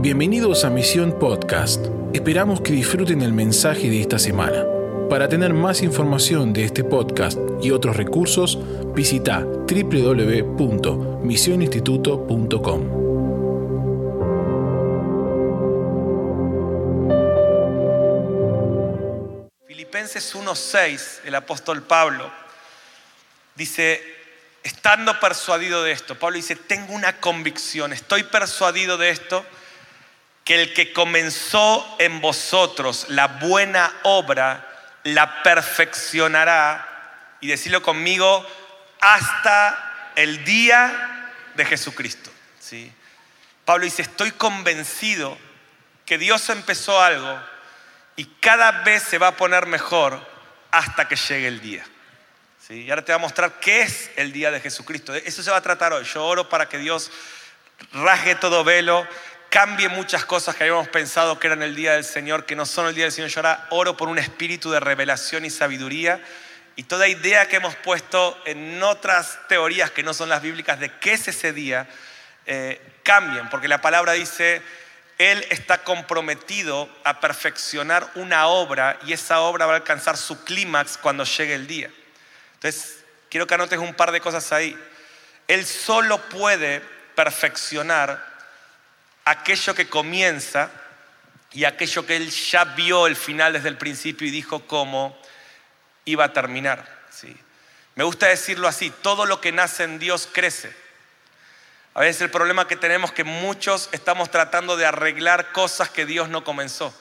Bienvenidos a Misión Podcast. Esperamos que disfruten el mensaje de esta semana. Para tener más información de este podcast y otros recursos, visita www.misioninstituto.com. Filipenses 1:6, el apóstol Pablo dice, estando persuadido de esto, Pablo dice, tengo una convicción, estoy persuadido de esto, que el que comenzó en vosotros la buena obra, la perfeccionará, y decirlo conmigo, hasta el día de Jesucristo. ¿Sí? Pablo dice, estoy convencido que Dios empezó algo y cada vez se va a poner mejor hasta que llegue el día. ¿Sí? Y ahora te voy a mostrar qué es el día de Jesucristo. Eso se va a tratar hoy. Yo oro para que Dios rasgue todo velo, cambie muchas cosas que habíamos pensado que eran el día del Señor, que no son el día del Señor. Yo ahora oro por un espíritu de revelación y sabiduría. Y toda idea que hemos puesto en otras teorías que no son las bíblicas de qué es ese día, eh, cambien, porque la palabra dice él está comprometido a perfeccionar una obra y esa obra va a alcanzar su clímax cuando llegue el día. Entonces, quiero que anotes un par de cosas ahí. Él solo puede perfeccionar aquello que comienza y aquello que él ya vio el final desde el principio y dijo cómo iba a terminar. ¿sí? Me gusta decirlo así, todo lo que nace en Dios crece. A veces el problema que tenemos es que muchos estamos tratando de arreglar cosas que Dios no comenzó.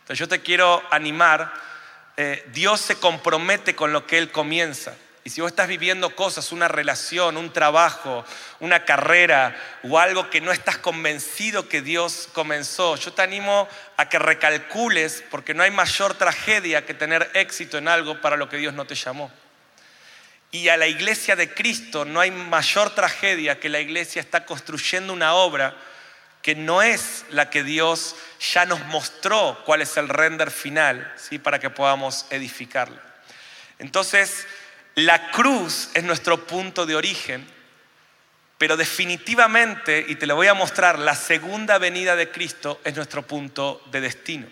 Entonces yo te quiero animar, eh, Dios se compromete con lo que Él comienza. Si vos estás viviendo cosas, una relación, un trabajo, una carrera o algo que no estás convencido que Dios comenzó, yo te animo a que recalcules porque no hay mayor tragedia que tener éxito en algo para lo que Dios no te llamó. Y a la iglesia de Cristo no hay mayor tragedia que la iglesia está construyendo una obra que no es la que Dios ya nos mostró cuál es el render final, ¿sí? para que podamos edificarla. Entonces, la cruz es nuestro punto de origen, pero definitivamente, y te lo voy a mostrar, la segunda venida de Cristo es nuestro punto de destino.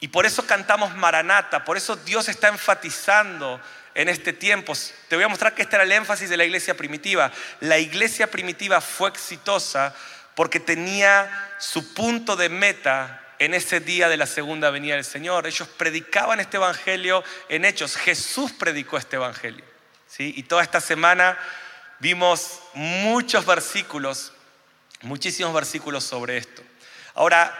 Y por eso cantamos Maranata, por eso Dios está enfatizando en este tiempo. Te voy a mostrar que este era el énfasis de la iglesia primitiva. La iglesia primitiva fue exitosa porque tenía su punto de meta en ese día de la segunda venida del Señor. Ellos predicaban este evangelio en hechos. Jesús predicó este evangelio. ¿sí? Y toda esta semana vimos muchos versículos, muchísimos versículos sobre esto. Ahora,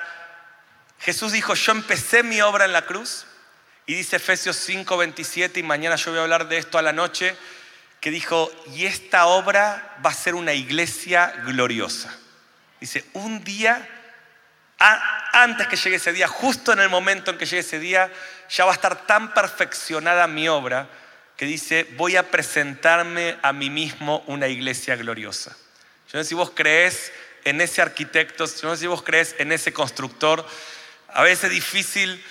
Jesús dijo, yo empecé mi obra en la cruz, y dice Efesios 5, 27, y mañana yo voy a hablar de esto a la noche, que dijo, y esta obra va a ser una iglesia gloriosa. Dice, un día, antes que llegue ese día, justo en el momento en que llegue ese día, ya va a estar tan perfeccionada mi obra que dice, voy a presentarme a mí mismo una iglesia gloriosa. Yo no sé si vos crees en ese arquitecto, yo no sé si vos crees en ese constructor. A veces es difícil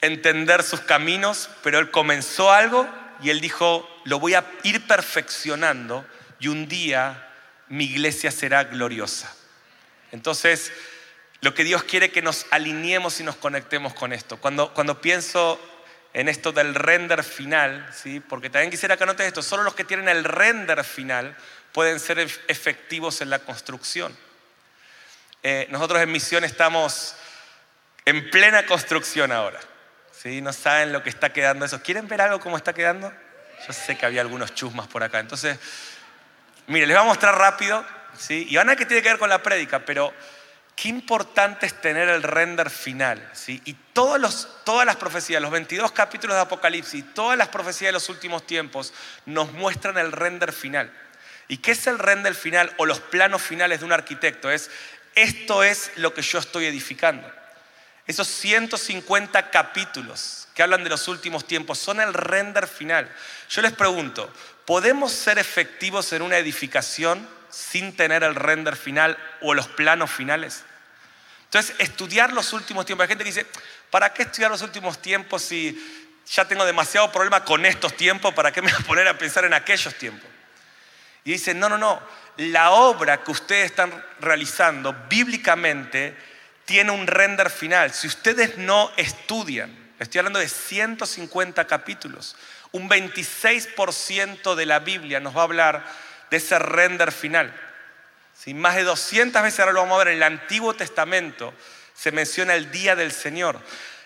entender sus caminos, pero él comenzó algo y él dijo, lo voy a ir perfeccionando y un día mi iglesia será gloriosa. Entonces, lo que Dios quiere que nos alineemos y nos conectemos con esto. Cuando, cuando pienso en esto del render final, ¿sí? porque también quisiera que anotes esto, solo los que tienen el render final pueden ser efectivos en la construcción. Eh, nosotros en Misión estamos en plena construcción ahora. No saben lo que está quedando eso. ¿Quieren ver algo cómo está quedando? Yo sé que había algunos chusmas por acá. Entonces, mire, les voy a mostrar rápido, ¿sí? Y van a que tiene que ver con la prédica, pero qué importante es tener el render final, ¿sí? Y todas las profecías, los 22 capítulos de Apocalipsis, todas las profecías de los últimos tiempos nos muestran el render final. ¿Y qué es el render final o los planos finales de un arquitecto? Es, esto es lo que yo estoy edificando. Esos 150 capítulos que hablan de los últimos tiempos son el render final. Yo les pregunto, ¿podemos ser efectivos en una edificación sin tener el render final o los planos finales? Entonces, estudiar los últimos tiempos. Hay gente que dice, ¿para qué estudiar los últimos tiempos si ya tengo demasiado problema con estos tiempos? ¿Para qué me voy a poner a pensar en aquellos tiempos? Y dice, no, no, no. la obra que ustedes están realizando bíblicamente tiene un render final. Si ustedes no estudian, estoy hablando de 150 capítulos, un 26% de la Biblia nos va a hablar de ese render final. Más de 200 veces, ahora lo vamos a ver, en el Antiguo Testamento se menciona el día del Señor.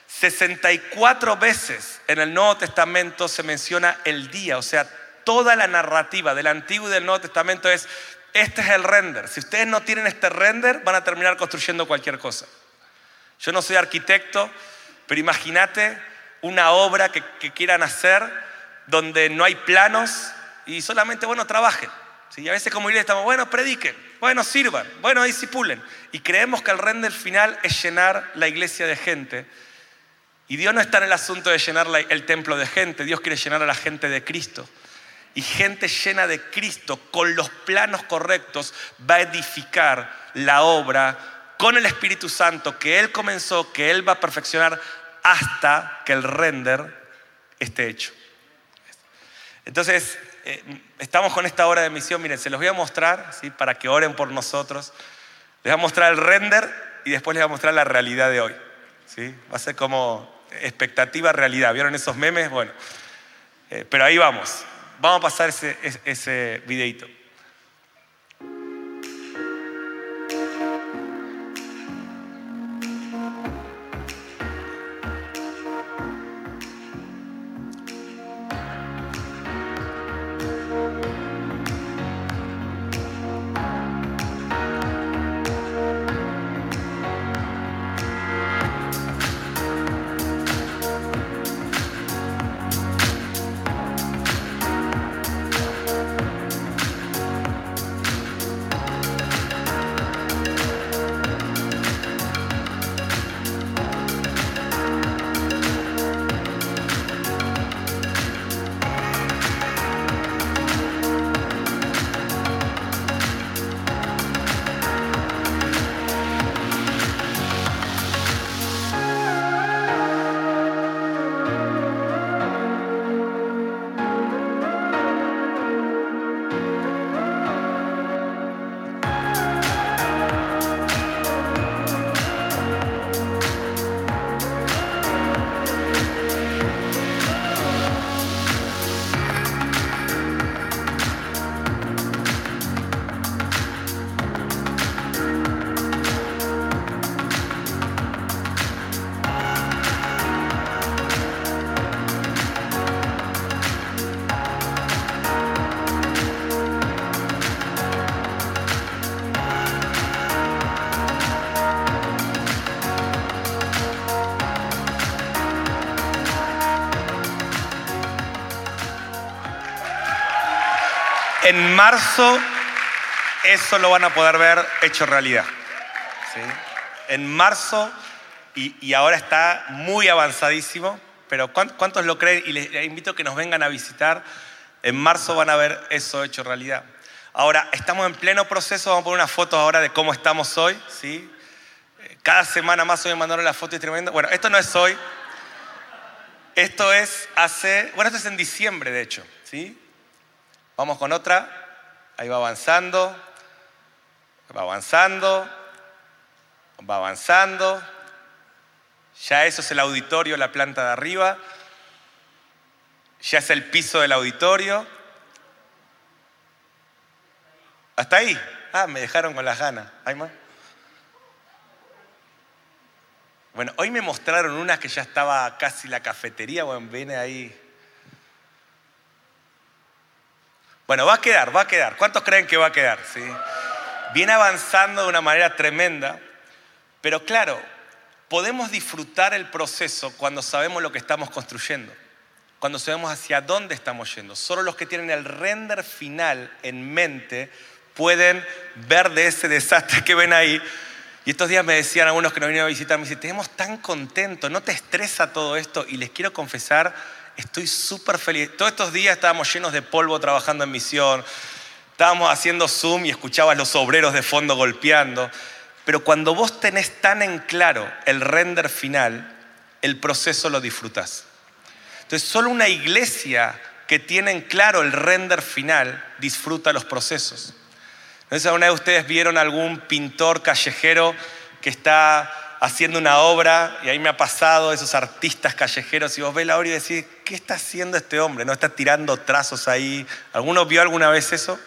64 veces en el Nuevo Testamento se menciona el día, o sea, toda la narrativa del Antiguo y del Nuevo Testamento es, este es el render. Si ustedes no tienen este render, van a terminar construyendo cualquier cosa. Yo no soy arquitecto, pero imagínate una obra que, quieran hacer donde no hay planos y solamente, bueno, trabajen. Y a veces como iglesia estamos, bueno, prediquen, bueno, sirvan, bueno, disipulen. Y creemos que el render final es llenar la iglesia de gente. Y Dios no está en el asunto de llenar el templo de gente, Dios quiere llenar a la gente de Cristo. Y gente llena de Cristo, con los planos correctos, va a edificar la obra con el Espíritu Santo que Él comenzó, que Él va a perfeccionar hasta que el render esté hecho. Entonces, eh, estamos con esta hora de misión, miren, se los voy a mostrar, ¿sí? para que oren por nosotros. Les voy a mostrar el render y después les voy a mostrar la realidad de hoy. ¿sí? Va a ser como expectativa, realidad. ¿Vieron esos memes? Bueno, eh, pero ahí vamos. Vamos a pasar ese, ese videito. En marzo eso lo van a poder ver hecho realidad. En marzo, y, ahora está muy avanzadísimo, pero ¿cuántos lo creen? Y les invito a que nos vengan a visitar. En marzo van a ver eso hecho realidad. Ahora, estamos en pleno proceso, vamos a poner una foto ahora de cómo estamos hoy. ¿sí? Cada semana más hoy me mandaron la foto y tremendo. Bueno, esto no es hoy. Esto es hace, bueno, esto es en diciembre de hecho. ¿sí? Vamos con otra. Ahí va avanzando. Va avanzando. Va avanzando. Ya eso es el auditorio, la planta de arriba. Ya es el piso del auditorio. Hasta ahí. Ah, me dejaron con las ganas. ¿Hay más? Bueno, hoy me mostraron una que ya estaba casi la cafetería. Bueno, viene ahí. Bueno, va a quedar, va a quedar. ¿Cuántos creen que va a quedar? ¿Sí? Viene avanzando de una manera tremenda, pero claro, podemos disfrutar el proceso cuando sabemos lo que estamos construyendo, cuando sabemos hacia dónde estamos yendo. Solo los que tienen el render final en mente pueden ver de ese desastre que ven ahí. Y estos días me decían algunos que nos vinieron a visitar, me dicen, tenemos tan contentos, ¿no te estresa todo esto? Y les quiero confesar Estoy súper feliz. Todos estos días estábamos llenos de polvo trabajando en misión. Estábamos haciendo Zoom y escuchabas los obreros de fondo golpeando. Pero cuando vos tenés tan en claro el render final, el proceso lo disfrutás. Entonces, solo una iglesia que tiene en claro el render final disfruta los procesos. No sé si alguna de ustedes vieron algún pintor callejero que está haciendo una obra y ahí me ha pasado esos artistas callejeros y vos ves la obra y decís, ¿qué está haciendo este hombre? ¿No está tirando trazos ahí? ¿Alguno vio alguna vez eso?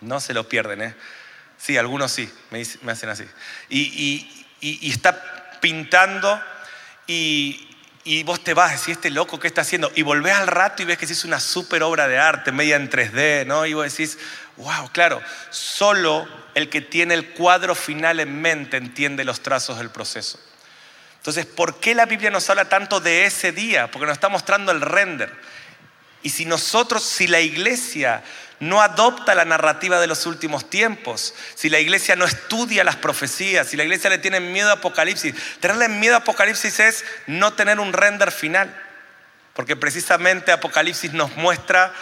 No se lo pierden, ¿eh? Sí, algunos sí, me, hacen así. Y, y está pintando y, y vos te vas a decir, este loco, ¿qué está haciendo? Y volvés al rato y ves que es una super obra de arte, media en 3D, ¿no? Y vos decís, wow, claro, solo el que tiene el cuadro final en mente entiende los trazos del proceso. Entonces, ¿por qué la Biblia nos habla tanto de ese día? Porque nos está mostrando el render. Y si nosotros, si la iglesia no adopta la narrativa de los últimos tiempos, si la iglesia no estudia las profecías, si la iglesia le tiene miedo a Apocalipsis, tenerle miedo a Apocalipsis es no tener un render final, porque precisamente Apocalipsis nos muestra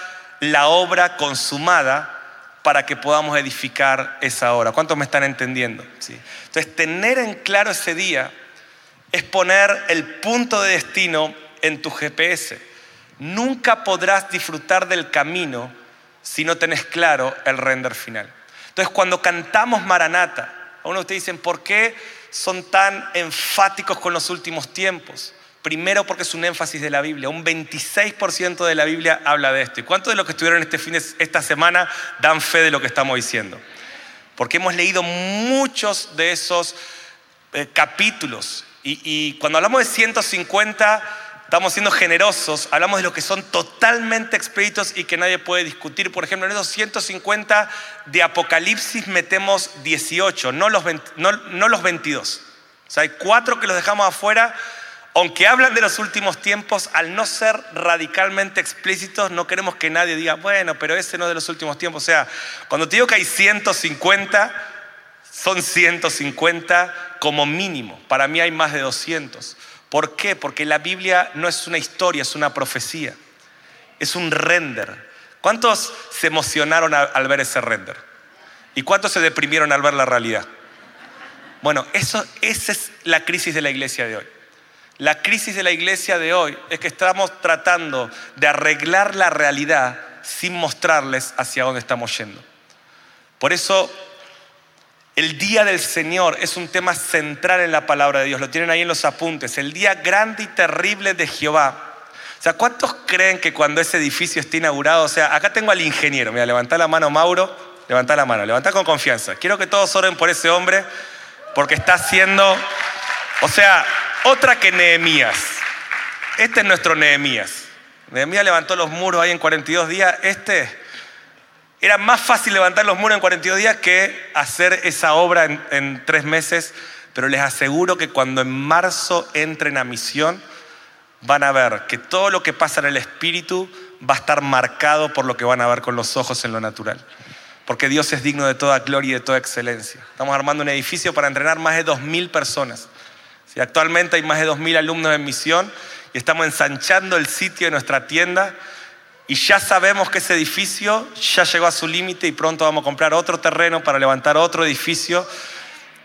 la obra consumada para que podamos edificar esa obra. ¿Cuántos me están entendiendo? Entonces, tener en claro ese día es poner el punto de destino en tu GPS. Nunca podrás disfrutar del camino si no tenés claro el render final. Entonces, cuando cantamos Maranata, uno de ustedes dicen, ¿por qué son tan enfáticos con los últimos tiempos? Primero porque es un énfasis de la Biblia. Un 26% de la Biblia habla de esto. ¿Y cuántos de los que estuvieron este fin esta semana dan fe de lo que estamos diciendo? Porque hemos leído muchos de esos eh, capítulos. Y, y cuando hablamos de 150 estamos siendo generosos, hablamos de lo que son totalmente expeditos y que nadie puede discutir. Por ejemplo, en esos 150 de Apocalipsis metemos 18, no los, no, los 22. O sea, hay cuatro que los dejamos afuera, aunque hablan de los últimos tiempos, al no ser radicalmente explícitos, no queremos que nadie diga, bueno, pero ese no es de los últimos tiempos. O sea, cuando te digo que hay 150, son 150 como mínimo. Para mí hay más de 200. ¿Por qué? Porque la Biblia no es una historia, es una profecía. Es un render. ¿Cuántos se emocionaron al ver ese render? ¿Y cuántos se deprimieron al ver la realidad? Bueno, eso, esa es la crisis de la iglesia de hoy. La crisis de la iglesia de hoy es que estamos tratando de arreglar la realidad sin mostrarles hacia dónde estamos yendo. Por eso el día del Señor es un tema central en la palabra de Dios, lo tienen ahí en los apuntes, el día grande y terrible de Jehová. O sea, ¿cuántos creen que cuando ese edificio esté inaugurado, o sea, acá tengo al ingeniero, mira, levanta la mano Mauro, levanta la mano, levanta con confianza. Quiero que todos oren por ese hombre porque está haciendo, o sea, otra que Nehemías. Este es nuestro Nehemías. Nehemías levantó los muros ahí en 42 días, este era más fácil levantar los muros en 42 días que hacer esa obra en, tres meses, pero les aseguro que cuando en marzo entren a misión, van a ver que todo lo que pasa en el espíritu va a estar marcado por lo que van a ver con los ojos en lo natural. Porque Dios es digno de toda gloria y de toda excelencia. Estamos armando un edificio para entrenar más de 2.000 personas. Actualmente hay más de 2.000 alumnos en misión y estamos ensanchando el sitio de nuestra tienda y ya sabemos que ese edificio ya llegó a su límite y pronto vamos a comprar otro terreno para levantar otro edificio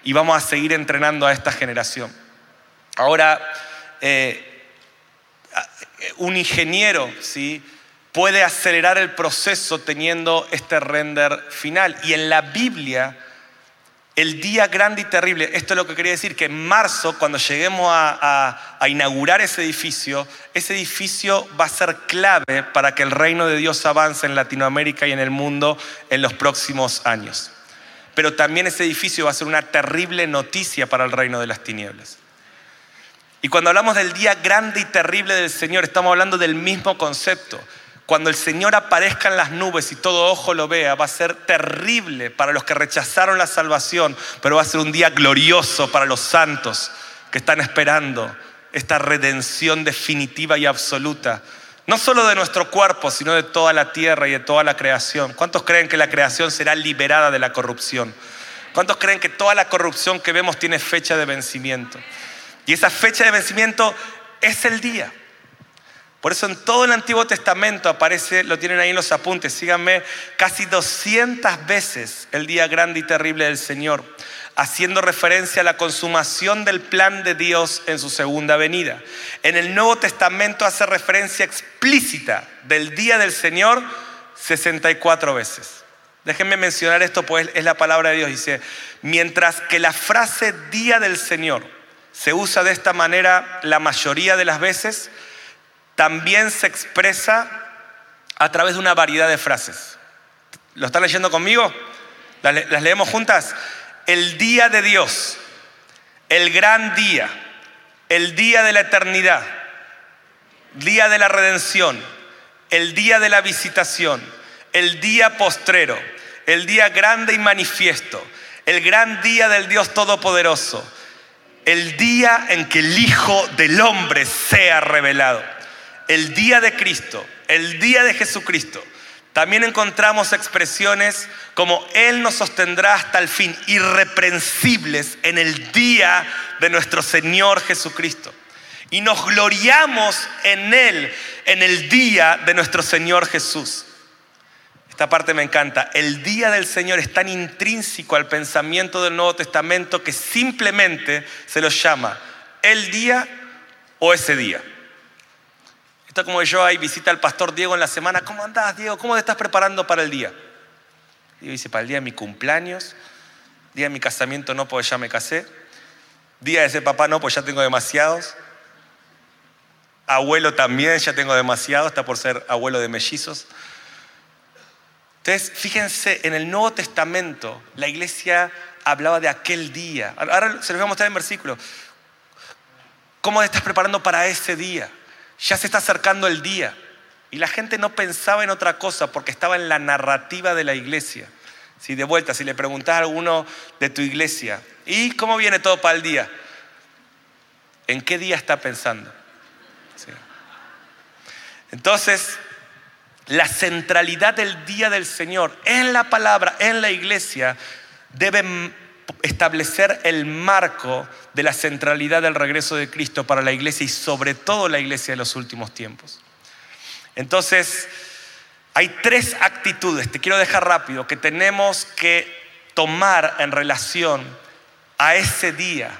y vamos a seguir entrenando a esta generación. Ahora, eh, un ingeniero ¿sí? puede acelerar el proceso teniendo este render final. Y en la Biblia el día grande y terrible, esto es lo que quería decir, que en marzo, cuando lleguemos a, inaugurar ese edificio, ese edificio va a ser clave para que el reino de Dios avance en Latinoamérica y en el mundo en los próximos años. Pero también ese edificio va a ser una terrible noticia para el reino de las tinieblas. Y cuando hablamos del día grande y terrible del Señor, estamos hablando del mismo concepto. Cuando el Señor aparezca en las nubes y todo ojo lo vea, va a ser terrible para los que rechazaron la salvación, pero va a ser un día glorioso para los santos que están esperando esta redención definitiva y absoluta. No solo de nuestro cuerpo, sino de toda la tierra y de toda la creación. ¿Cuántos creen que la creación será liberada de la corrupción? ¿Cuántos creen que toda la corrupción que vemos tiene fecha de vencimiento? Y esa fecha de vencimiento es el día. Por eso en todo el Antiguo Testamento aparece, lo tienen ahí en los apuntes, síganme, casi 200 veces el día grande y terrible del Señor, haciendo referencia a la consumación del plan de Dios en su segunda venida. En el Nuevo Testamento hace referencia explícita del día del Señor 64 veces. Déjenme mencionar esto, pues es la palabra de Dios. Dice, mientras que la frase día del Señor se usa de esta manera la mayoría de las veces, también se expresa a través de una variedad de frases. ¿Lo están leyendo conmigo? ¿Las leemos juntas? El día de Dios, el gran día, el día de la eternidad, día de la redención, el día de la visitación, el día postrero, el día grande y manifiesto, el gran día del Dios Todopoderoso, el día en que el Hijo del Hombre sea revelado, el día de Cristo, el día de Jesucristo. También encontramos expresiones como Él nos sostendrá hasta el fin, irreprensibles en el día de nuestro Señor Jesucristo. Y nos gloriamos en Él en el día de nuestro Señor Jesús. Esta parte me encanta. El día del Señor es tan intrínseco al pensamiento del Nuevo Testamento que simplemente se lo llama el día o ese día. Esto como yo ahí visita al pastor Diego en la semana. ¿Cómo andás, Diego? ¿Cómo te estás preparando para el día? Y dice, para el día de mi cumpleaños, día de mi casamiento no, porque ya me casé. Día de ser papá no, pues ya tengo demasiados. Abuelo también, ya tengo demasiado, está por ser abuelo de mellizos. Entonces, fíjense, en el Nuevo Testamento la iglesia hablaba de aquel día. Ahora se los voy a mostrar en versículo. ¿Cómo te estás preparando para ese día? Ya se está acercando el día. Y la gente no pensaba en otra cosa porque estaba en la narrativa de la iglesia. Si de vuelta, si le preguntas a alguno de tu iglesia, ¿y cómo viene todo para el día? ¿En qué día está pensando? Entonces, la centralidad del día del Señor en la palabra, en la iglesia, debe establecer el marco de la centralidad del regreso de Cristo para la iglesia y sobre todo la iglesia de los últimos tiempos. Entonces, hay tres actitudes, te quiero dejar rápido, que tenemos que tomar en relación a ese día,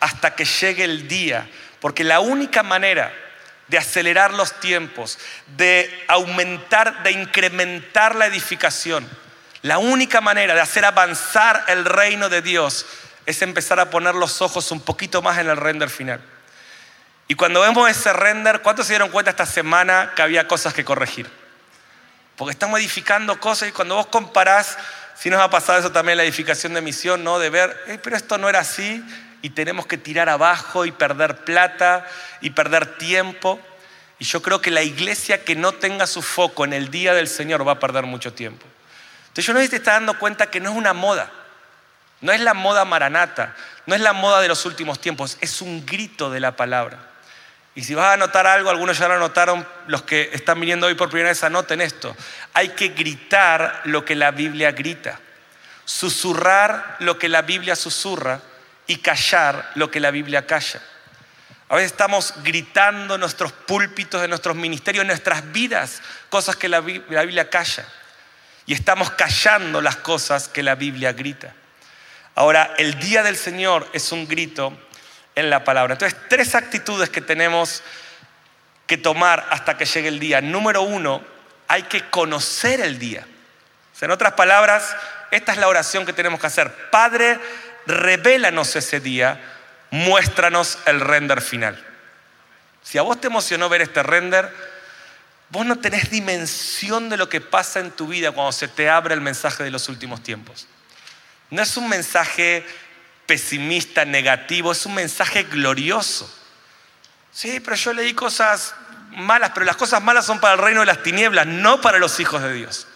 hasta que llegue el día, porque la única manera de acelerar los tiempos, de aumentar, de incrementar la edificación. La única manera de hacer avanzar el reino de Dios es empezar a poner los ojos un poquito más en el render final. Y cuando vemos ese render, ¿cuántos se dieron cuenta esta semana que había cosas que corregir? Porque estamos edificando cosas y cuando vos comparás, si nos ha pasado eso también la edificación de misión, ¿no? De ver, pero esto no era así, y tenemos que tirar abajo y perder plata y perder tiempo. Y yo creo que la iglesia que no tenga su foco en el día del Señor va a perder mucho tiempo. Entonces yo no sé si te está dando cuenta que no es una moda, no es la moda maranata, no es la moda de los últimos tiempos, es un grito de la palabra. Y si vas a notar algo, algunos ya lo notaron, los que están viniendo hoy por primera vez, anoten esto. Hay que gritar lo que la Biblia grita, susurrar lo que la Biblia susurra y callar lo que la Biblia calla. A veces estamos gritando en nuestros púlpitos, en nuestros ministerios, en nuestras vidas, cosas que la, Biblia calla. Y estamos callando las cosas que la Biblia grita. Ahora, el día del Señor es un grito en la palabra. Entonces, tres actitudes que tenemos que tomar hasta que llegue el día. Número uno, hay que conocer el día. en otras palabras, esta es la oración que tenemos que hacer. Padre, revélanos ese día, muéstranos el render final. Si a vos te emocionó ver este render, vos no tenés dimensión de lo que pasa en tu vida cuando se te abre el mensaje de los últimos tiempos. No es un mensaje pesimista, negativo, es un mensaje glorioso. Sí, pero yo leí cosas malas, pero las cosas malas son para el reino de las tinieblas, no para los hijos de Dios.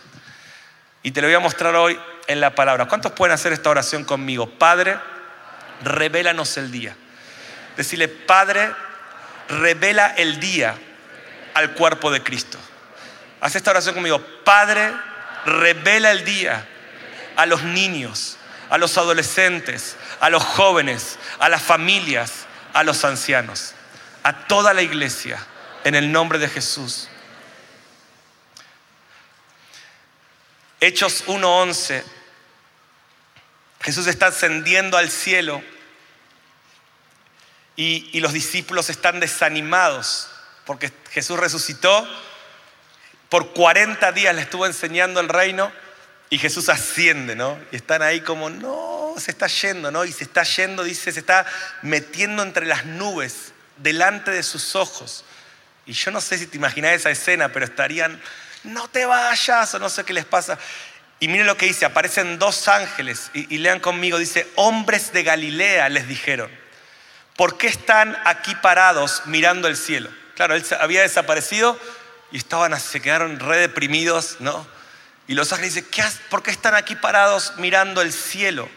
Y te lo voy a mostrar hoy en la palabra. ¿Cuántos pueden hacer esta oración conmigo? Padre, revélanos el día. Decirle, Padre, revela el día al cuerpo de Cristo. Haz esta oración conmigo. Padre, revela el día a los niños, a los adolescentes, a los jóvenes, a las familias, a los ancianos, a toda la iglesia, en el nombre de Jesús. Hechos 1.11 Jesús está ascendiendo al cielo y, los discípulos están desanimados porque Jesús resucitó, por 40 días le estuvo enseñando el reino y Jesús asciende, ¿no? Y están ahí como, no, se está yendo, ¿no? Y se está yendo, dice, se está metiendo entre las nubes, delante de sus ojos. Y yo no sé si te imaginas esa escena, pero estarían, no te vayas, o no sé qué les pasa. Y miren lo que dice, aparecen dos ángeles, y, y lean conmigo, dice, hombres de Galilea les dijeron, ¿por qué están aquí parados mirando el cielo? Claro, él había desaparecido y estaban, se quedaron re deprimidos, ¿no? Y los ángeles dicen, ¿Qué, ¿por qué están aquí parados mirando el cielo?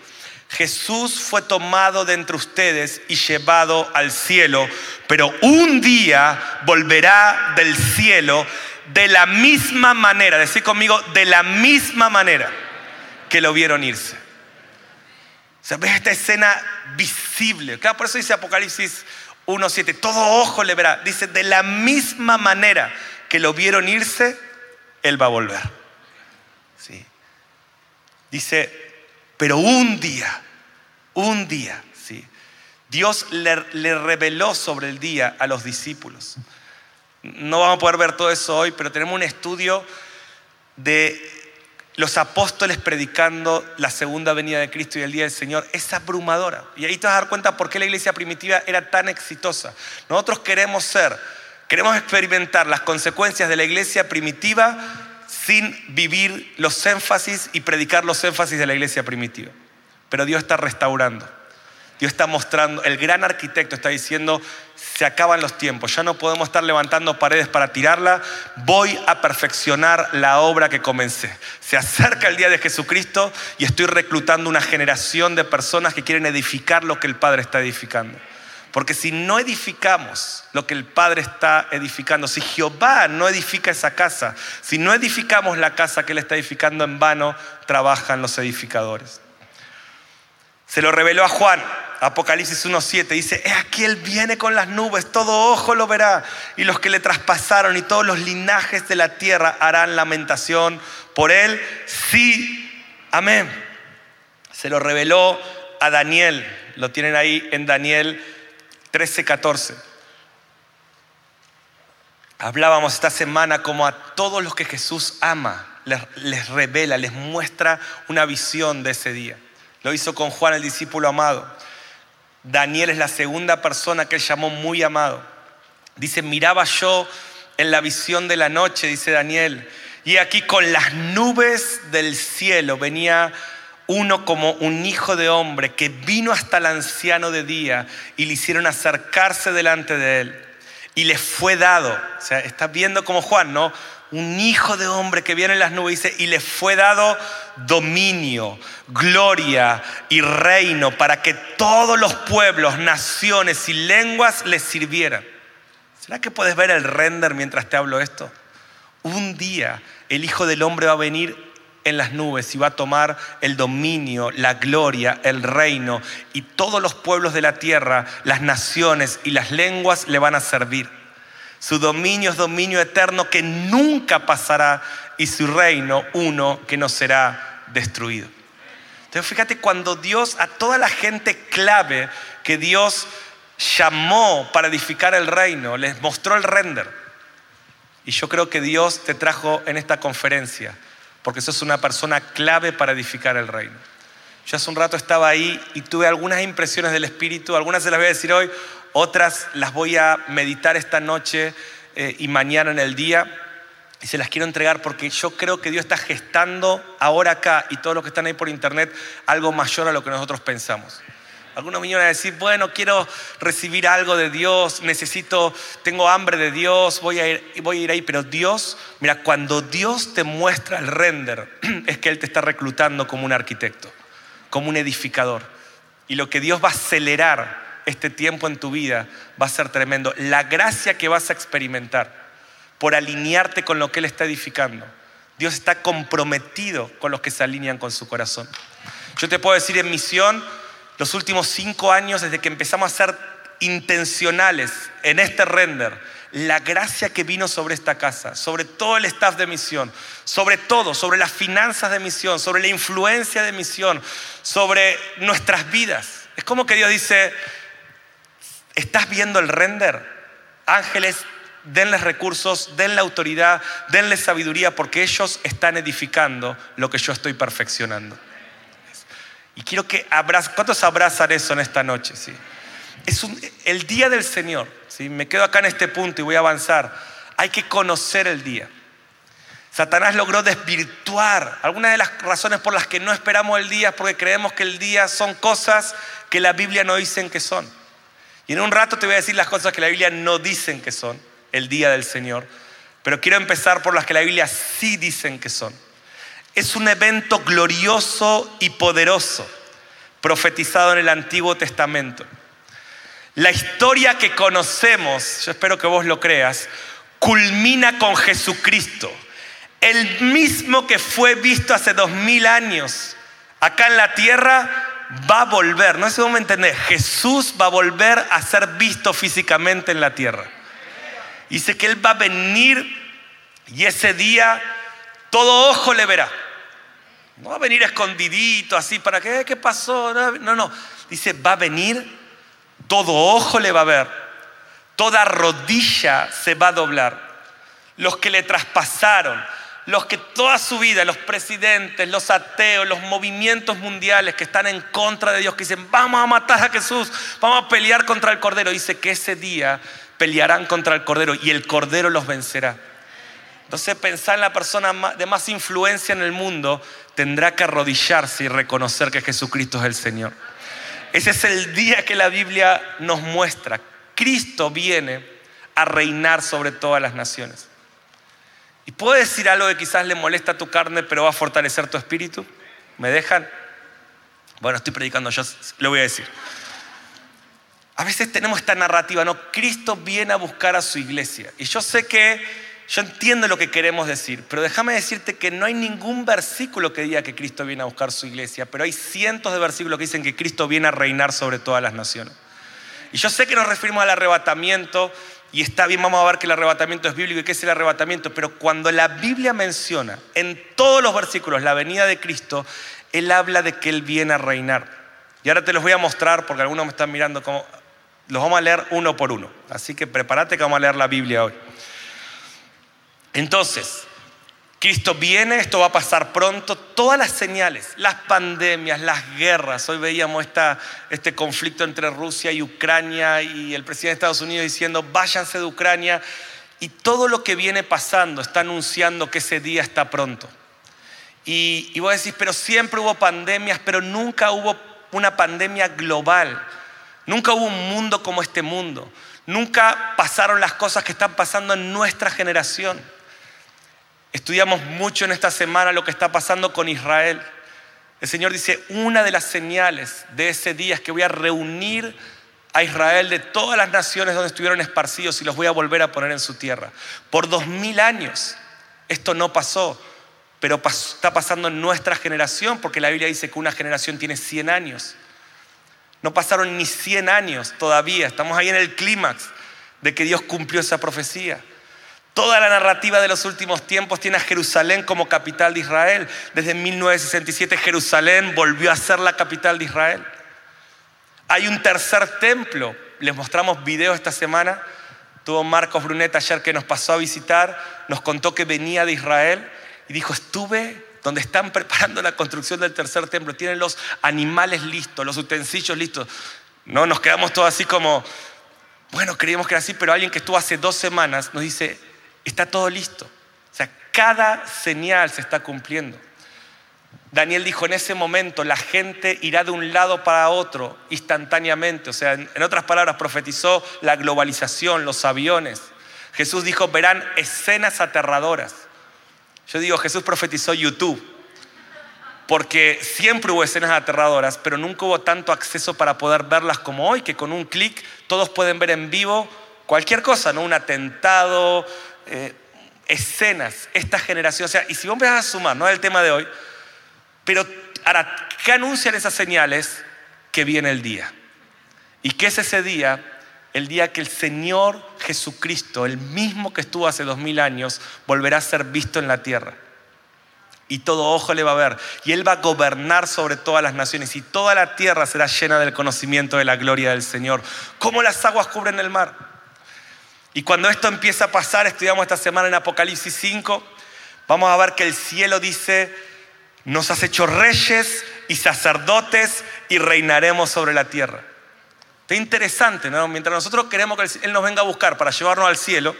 Jesús fue tomado de entre ustedes y llevado al cielo, pero un día volverá del cielo de la misma manera, decir conmigo, de la misma manera que lo vieron irse. O sea, ves esta escena visible. Claro, por eso dice Apocalipsis 1.7, todo ojo le verá. Dice, de la misma manera que lo vieron irse, Él va a volver. ¿Sí? Dice, pero un día, un día, ¿sí? Dios le, le, reveló sobre el día a los discípulos. No vamos a poder ver todo eso hoy, pero tenemos un estudio de los apóstoles predicando la segunda venida de Cristo y el día del Señor. Es abrumadora. Y ahí te vas a dar cuenta por qué la iglesia primitiva era tan exitosa. Nosotros queremos ser, queremos experimentar las consecuencias de la iglesia primitiva sin vivir los énfasis y predicar los énfasis de la iglesia primitiva. Pero Dios está restaurando. Dios está mostrando, el gran arquitecto está diciendo, se acaban los tiempos, ya no podemos estar levantando paredes para tirarla, voy a perfeccionar la obra que comencé. Se acerca el día de Jesucristo y estoy reclutando una generación de personas que quieren edificar lo que el Padre está edificando. Porque si no edificamos lo que el Padre está edificando, si Jehová no edifica esa casa, si no edificamos la casa que Él está edificando en vano, trabajan los edificadores. Se lo reveló a Juan, Apocalipsis 1.7, dice, he aquí Él viene con las nubes, todo ojo lo verá, y los que le traspasaron y todos los linajes de la tierra harán lamentación por Él. Sí, amén. Se lo reveló a Daniel, lo tienen ahí en Daniel 13.14. Hablábamos esta semana como a todos los que Jesús ama, les revela, les muestra una visión de ese día. Lo hizo con Juan, el discípulo amado. Daniel es la segunda persona que él llamó muy amado. Dice, miraba yo en la visión de la noche, dice Daniel, y aquí con las nubes del cielo venía uno como un hijo de hombre que vino hasta el anciano de día y le hicieron acercarse delante de él. Y le fue dado, o sea, estás viendo como Juan, ¿no? Un hijo de hombre que viene en las nubes dice, y le fue dado dominio, gloria y reino para que todos los pueblos, naciones y lenguas le sirvieran. ¿Será que puedes ver el render mientras te hablo esto? Un día el Hijo del Hombre va a venir en las nubes y va a tomar el dominio, la gloria, el reino y todos los pueblos de la tierra, las naciones y las lenguas le van a servir. Su dominio es dominio eterno que nunca pasará y su reino uno que no será destruido. Entonces fíjate cuando Dios a toda la gente clave que Dios llamó para edificar el reino, les mostró el render. Y yo creo que Dios te trajo en esta conferencia porque sos una persona clave para edificar el reino. Yo hace un rato estaba ahí y tuve algunas impresiones del Espíritu, algunas se las voy a decir hoy, otras las voy a meditar esta noche eh, y mañana en el día. Y se las quiero entregar porque yo creo que Dios está gestando ahora acá y todos los que están ahí por internet algo mayor a lo que nosotros pensamos. Algunos vinieron a decir, bueno, quiero recibir algo de Dios, necesito, tengo hambre de Dios, voy a ir, voy a ir ahí. Pero Dios, mira, cuando Dios te muestra el render, es que Él te está reclutando como un arquitecto, como un edificador. Y lo que Dios va a acelerar este tiempo en tu vida va a ser tremendo. La gracia que vas a experimentar por alinearte con lo que Él está edificando. Dios está comprometido con los que se alinean con su corazón. Yo te puedo decir en misión, los últimos cinco años, desde que empezamos a ser intencionales en este render, la gracia que vino sobre esta casa, sobre todo el staff de misión, sobre todo, sobre las finanzas de misión, sobre la influencia de misión, sobre nuestras vidas. Es como que Dios dice, ¿estás viendo el render? Ángeles denles recursos, denle autoridad, denle sabiduría, porque ellos están edificando lo que yo estoy perfeccionando. Y quiero que abrazan, ¿cuántos abrazan eso en esta noche? ¿sí? Es el día del Señor. ¿sí? Me quedo acá en este punto y voy a avanzar. Hay que conocer el día. Satanás logró desvirtuar. Algunas de las razones por las que no esperamos el día es porque creemos que el día son cosas que la Biblia no dicen que son. Y en un rato te voy a decir las cosas que la Biblia no dicen que son, el día del Señor. Pero quiero empezar por las que la Biblia sí dicen que son. Es un evento glorioso y poderoso, profetizado en el Antiguo Testamento. La historia que conocemos, yo espero que vos lo creas, culmina con Jesucristo el mismo que fue visto hace dos mil años acá en la tierra va a volver. No sé si vamos a entender. Jesús va a volver a ser visto físicamente en la tierra. Dice que Él va a venir y ese día todo ojo le verá. No va a venir escondidito así para que, ¿qué pasó? No, no. Dice, va a venir, todo ojo le va a ver, toda rodilla se va a doblar. Los que le traspasaron, los que toda su vida, los presidentes, los ateos, los movimientos mundiales que están en contra de Dios, que dicen, vamos a matar a Jesús, vamos a pelear contra el Cordero, dice que ese día pelearán contra el Cordero y el Cordero los vencerá. Entonces pensar en la persona de más influencia en el mundo tendrá que arrodillarse y reconocer que Jesucristo es el Señor. Ese es el día que la Biblia nos muestra. Cristo viene a reinar sobre todas las naciones. ¿Y puedo decir algo que quizás le molesta a tu carne, pero va a fortalecer tu espíritu? ¿Me dejan? Bueno, estoy predicando, yo lo voy a decir. A veces tenemos esta narrativa, ¿no? Cristo viene a buscar a su iglesia. Y yo sé que, yo entiendo lo que queremos decir, pero déjame decirte que no hay ningún versículo que diga que Cristo viene a buscar su iglesia, pero hay cientos de versículos que dicen que Cristo viene a reinar sobre todas las naciones. Y yo sé que nos referimos al arrebatamiento, y está bien, vamos a ver que el arrebatamiento es bíblico y qué es el arrebatamiento, pero cuando la Biblia menciona en todos los versículos la venida de Cristo, Él habla de que Él viene a reinar. Y ahora te los voy a mostrar porque algunos me están mirando como... Los vamos a leer uno por uno. Así que prepárate que vamos a leer la Biblia hoy. Entonces, Cristo viene, esto va a pasar pronto, todas las señales, las pandemias, las guerras. Hoy veíamos este conflicto entre Rusia y Ucrania y el presidente de Estados Unidos diciendo, váyanse de Ucrania. Y todo lo que viene pasando está anunciando que ese día está pronto. Y, y vos decís, pero siempre hubo pandemias, pero nunca hubo una pandemia global. Nunca hubo un mundo como este mundo. Nunca pasaron las cosas que están pasando en nuestra generación. Estudiamos mucho en esta semana lo que está pasando con Israel. El Señor dice, una de las señales de ese día es que voy a reunir a Israel de todas las naciones donde estuvieron esparcidos y los voy a volver a poner en su tierra. Por dos mil años esto no pasó, pero está pasando en nuestra generación, porque la Biblia dice que una generación tiene 100 años. No pasaron ni 100 años todavía, estamos ahí en el clímax de que Dios cumplió esa profecía. Toda la narrativa de los últimos tiempos tiene a Jerusalén como capital de Israel. Desde 1967 Jerusalén volvió a ser la capital de Israel. Hay un tercer templo. Les mostramos videos esta semana. Tuvo Marcos Brunet ayer que nos pasó a visitar. Nos contó que venía de Israel y dijo, estuve donde están preparando la construcción del tercer templo. Tienen los animales listos, los utensilios listos. No, nos quedamos todos así como, bueno, creíamos que era así, pero alguien que estuvo hace dos semanas nos dice, Está todo listo. O sea, cada señal se está cumpliendo. Daniel dijo, en ese momento la gente irá de un lado para otro instantáneamente. O sea, en otras palabras, profetizó la globalización, los aviones. Jesús dijo, verán escenas aterradoras. Yo digo, Jesús profetizó YouTube, porque siempre hubo escenas aterradoras, pero nunca hubo tanto acceso para poder verlas como hoy, que con un clic todos pueden ver en vivo cualquier cosa, ¿no? Un atentado, eh, escenas, esta generación. O sea, y si vos empezás a sumar, no es el tema de hoy, pero ahora, ¿qué anuncian esas señales? Que viene el día. ¿Y qué es ese día? El día que el Señor Jesucristo, el mismo que estuvo hace dos mil años, volverá a ser visto en la tierra. Y todo ojo le va a ver. Y Él va a gobernar sobre todas las naciones. Y toda la tierra será llena del conocimiento de la gloria del Señor. Como las aguas cubren el mar. Y cuando esto empieza a pasar, estudiamos esta semana en Apocalipsis 5, vamos a ver que el cielo dice, nos has hecho reyes y sacerdotes y reinaremos sobre la tierra. Está interesante, ¿no? Mientras nosotros queremos que Él nos venga a buscar para llevarnos al cielo,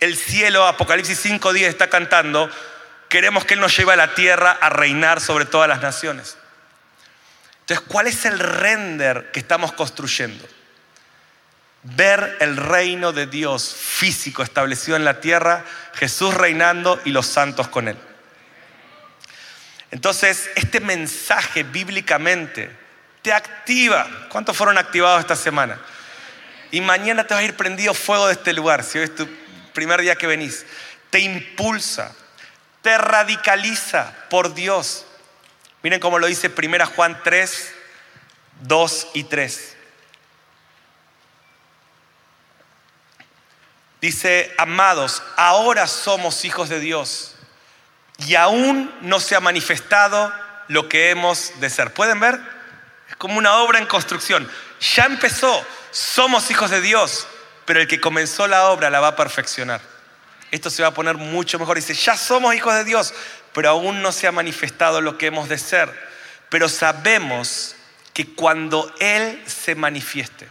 el cielo, Apocalipsis 5.10 está cantando, queremos que Él nos lleve a la tierra a reinar sobre todas las naciones. Entonces, ¿cuál es el render que estamos construyendo? Ver el reino de Dios físico establecido en la tierra, Jesús reinando y los santos con Él. Entonces, este mensaje bíblicamente te activa. ¿Cuántos fueron activados esta semana? Y mañana te vas a ir prendido fuego de este lugar, si hoy es tu primer día que venís. Te impulsa, te radicaliza por Dios. Miren cómo lo dice 1 Juan 3, 2 y 3. Dice, amados, ahora somos hijos de Dios y aún no se ha manifestado lo que hemos de ser. ¿Pueden ver? Es como una obra en construcción. Ya empezó, somos hijos de Dios, pero el que comenzó la obra la va a perfeccionar. Esto se va a poner mucho mejor. Dice, ya somos hijos de Dios, pero aún no se ha manifestado lo que hemos de ser. Pero sabemos que cuando Él se manifieste,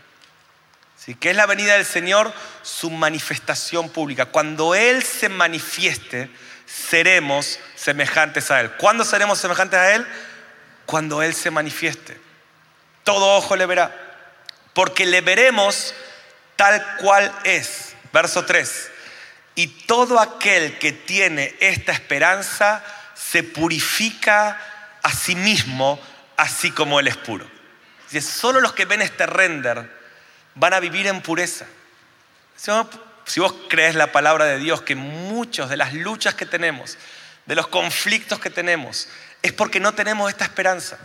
¿sí? que es la venida del Señor, su manifestación pública, cuando Él se manifieste, seremos semejantes a Él. ¿Cuándo seremos semejantes a Él? Cuando Él se manifieste. Todo ojo le verá, porque le veremos tal cual es. Verso 3. Y todo aquel que tiene esta esperanza se purifica a sí mismo, así como Él es puro. Solo los que ven este render van a vivir en pureza. Si vos crees la palabra de Dios, que muchas de las luchas que tenemos, de los conflictos que tenemos, es porque no tenemos esta esperanza.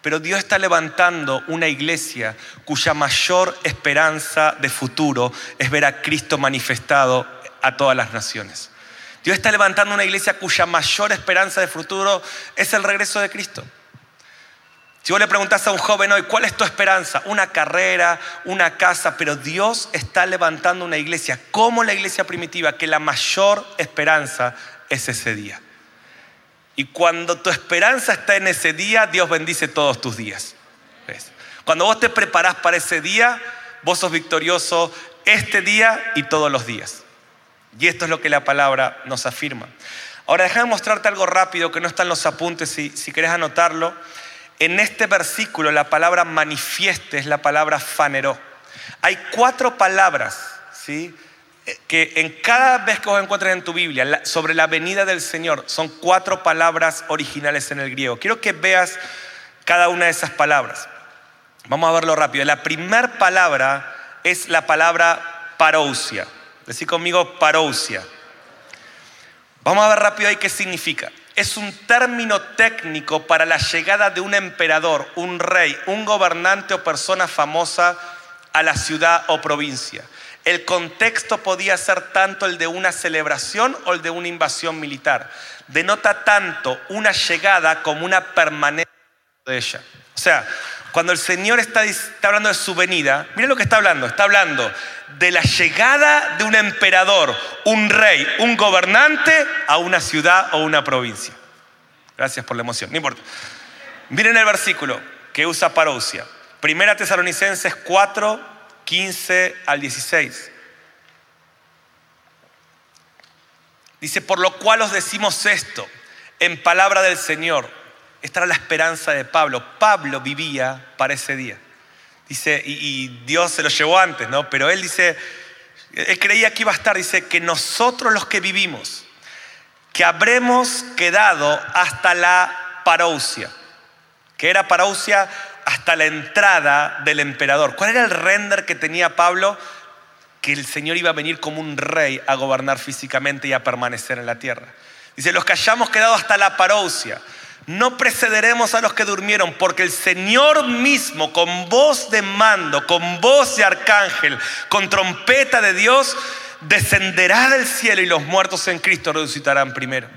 Pero Dios está levantando una iglesia cuya mayor esperanza de futuro es ver a Cristo manifestado a todas las naciones. Dios está levantando una iglesia cuya mayor esperanza de futuro es el regreso de Cristo. Si vos le preguntás a un joven hoy, ¿cuál es tu esperanza? Una carrera, una casa, pero Dios está levantando una iglesia como la iglesia primitiva, que la mayor esperanza es ese día. Y cuando tu esperanza está en ese día, Dios bendice todos tus días. Cuando vos te preparás para ese día, vos sos victorioso este día y todos los días. Y esto es lo que la palabra nos afirma. Ahora déjame mostrarte algo rápido que no está en los apuntes, si, si querés anotarlo. En este versículo la palabra manifieste es la palabra faneró. Hay cuatro palabras, ¿sí? que en cada vez que vos encuentres en tu Biblia sobre la venida del Señor, son cuatro palabras originales en el griego. Quiero que veas cada una de esas palabras. Vamos a verlo rápido. La primera palabra es la palabra parousia. Decí conmigo parousia. Vamos a ver rápido ahí qué significa. Es un término técnico para la llegada de un emperador, un rey, un gobernante o persona famosa a la ciudad o provincia. El contexto podía ser tanto el de una celebración o el de una invasión militar. Denota tanto una llegada como una permanencia de ella. O sea, cuando el Señor está, hablando de su venida, miren lo que está hablando. Está hablando de la llegada de un emperador, un rey, un gobernante a una ciudad o una provincia. Gracias por la emoción, no importa. Miren el versículo que usa parousia. Primera Tesalonicenses 4, 15 al 16. Dice, por lo cual os decimos esto, en palabra del Señor. Esta era la esperanza de Pablo. Pablo vivía para ese día. Dice, y, Dios se lo llevó antes, ¿no? Pero él dice, él creía que iba a estar, dice, que nosotros los que vivimos, que habremos quedado hasta la parousia. que era parousia? hasta la entrada del emperador. ¿Cuál era el render que tenía Pablo? Que el Señor iba a venir como un rey a gobernar físicamente y a permanecer en la tierra. Dice, los que hayamos quedado hasta la parousia, no precederemos a los que durmieron, porque el Señor mismo, con voz de mando, con voz de arcángel, con trompeta de Dios, descenderá del cielo y los muertos en Cristo resucitarán primero.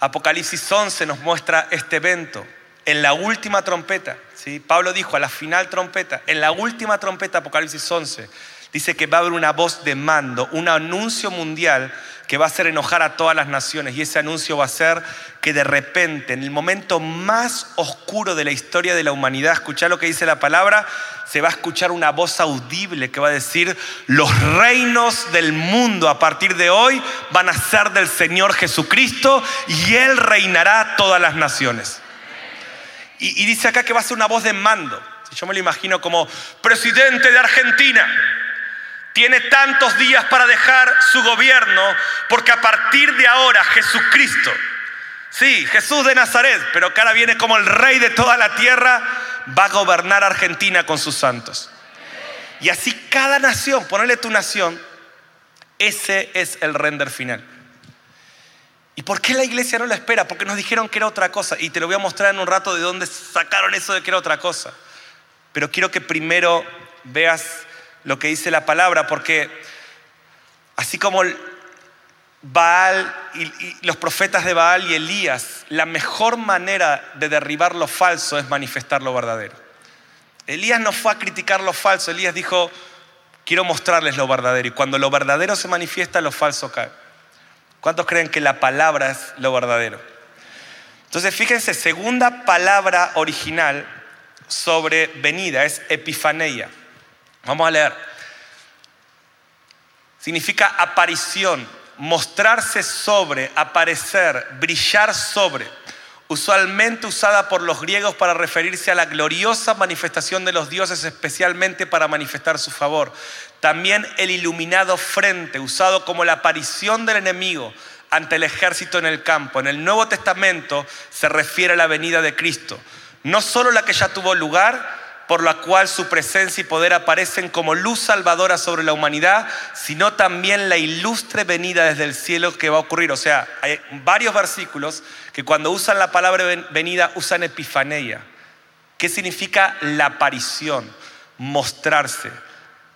Apocalipsis 11 nos muestra este evento en la última trompeta, ¿sí? Pablo dijo a la final trompeta, en la última trompeta, Apocalipsis 11, Dice que va a haber una voz de mando, un anuncio mundial que va a hacer enojar a todas las naciones. Y ese anuncio va a ser que de repente, en el momento más oscuro de la historia de la humanidad, escuchar lo que dice la palabra, se va a escuchar una voz audible que va a decir, los reinos del mundo a partir de hoy van a ser del Señor Jesucristo y Él reinará todas las naciones. Y, y dice acá que va a ser una voz de mando. Yo me lo imagino como presidente de Argentina tiene tantos días para dejar su gobierno porque a partir de ahora Jesucristo, sí, Jesús de Nazaret, pero que ahora viene como el rey de toda la tierra, va a gobernar Argentina con sus santos. Y así cada nación, ponerle tu nación, ese es el render final. ¿Y por qué la iglesia no lo espera? Porque nos dijeron que era otra cosa. Y te lo voy a mostrar en un rato de dónde sacaron eso de que era otra cosa. Pero quiero que primero veas lo que dice la palabra, porque así como Baal y, los profetas de Baal y Elías, la mejor manera de derribar lo falso es manifestar lo verdadero. Elías no fue a criticar lo falso, Elías dijo, quiero mostrarles lo verdadero. Y cuando lo verdadero se manifiesta, lo falso cae. ¿Cuántos creen que la palabra es lo verdadero? Entonces, fíjense, segunda palabra original sobre venida es epifaneia. Vamos a leer. Significa aparición, mostrarse sobre, aparecer, brillar sobre. Usualmente usada por los griegos para referirse a la gloriosa manifestación de los dioses, especialmente para manifestar su favor. También el iluminado frente, usado como la aparición del enemigo ante el ejército en el campo. En el Nuevo Testamento se refiere a la venida de Cristo. No solo la que ya tuvo lugar, por la cual su presencia y poder aparecen como luz salvadora sobre la humanidad, sino también la ilustre venida desde el cielo que va a ocurrir. O sea, hay varios versículos que cuando usan la palabra venida usan epifaneia. ¿Qué significa la aparición? Mostrarse.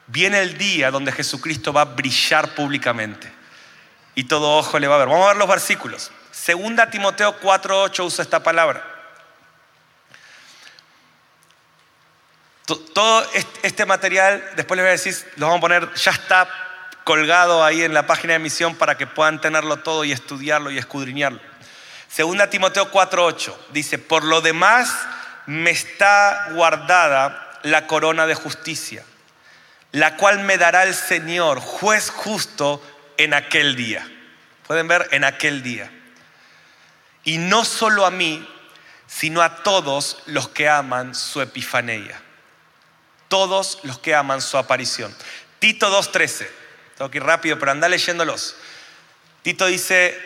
Viene el día donde Jesucristo va a brillar públicamente y todo ojo le va a ver. Vamos a ver los versículos. Segunda Timoteo 4:8 usa esta palabra. Todo este material, después les voy a decir, lo vamos a poner, ya está colgado ahí en la página de misión para que puedan tenerlo todo y estudiarlo y escudriñarlo. Segunda Timoteo 4:8 dice, por lo demás me está guardada la corona de justicia, la cual me dará el Señor, juez justo, en aquel día. Pueden ver, en aquel día. Y no solo a mí, sino a todos los que aman su epifanía todos los que aman su aparición. Tito 2.13. Tengo que ir rápido, pero anda leyéndolos. Tito dice,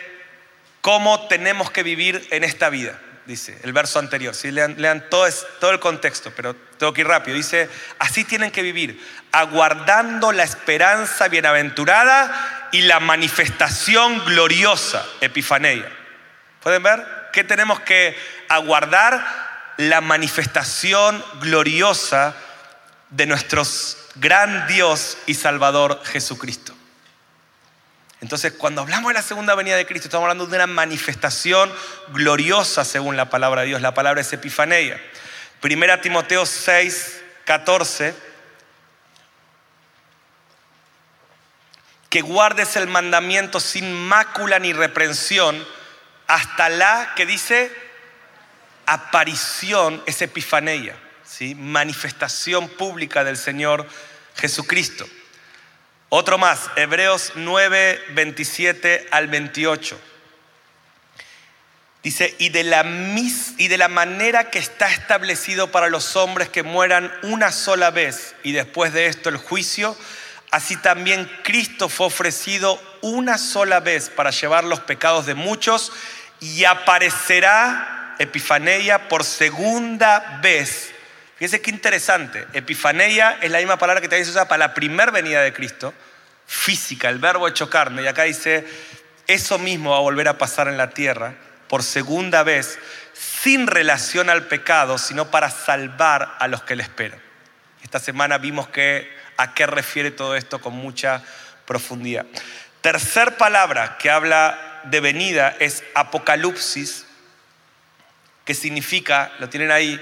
¿cómo tenemos que vivir en esta vida? Dice el verso anterior. Si lean, todo, todo el contexto, pero tengo que ir rápido. Dice, así tienen que vivir, aguardando la esperanza bienaventurada y la manifestación gloriosa, epifaneia. ¿Pueden ver? ¿Qué tenemos que aguardar? La manifestación gloriosa de nuestro gran Dios y Salvador Jesucristo. Entonces, cuando hablamos de la segunda venida de Cristo, estamos hablando de una manifestación gloriosa según la palabra de Dios. La palabra es epifaneia. Primera Timoteo 6, 14. Que guardes el mandamiento sin mácula ni reprensión hasta la que dice aparición, es epifaneia manifestación pública del Señor Jesucristo. Otro más, Hebreos 9, 27 al 28. Dice, y de, la mis, y de la manera que está establecido para los hombres que mueran una sola vez y después de esto el juicio, así también Cristo fue ofrecido una sola vez para llevar los pecados de muchos y aparecerá, Epifaneia, por segunda vez Fíjense qué interesante. Epifaneia es la misma palabra que te dice usar para la primera venida de Cristo, física, el verbo hecho carne. Y acá dice, eso mismo va a volver a pasar en la tierra por segunda vez, sin relación al pecado, sino para salvar a los que le esperan. Esta semana vimos que, a qué refiere todo esto con mucha profundidad. Tercer palabra que habla de venida es apocalipsis, que significa, lo tienen ahí,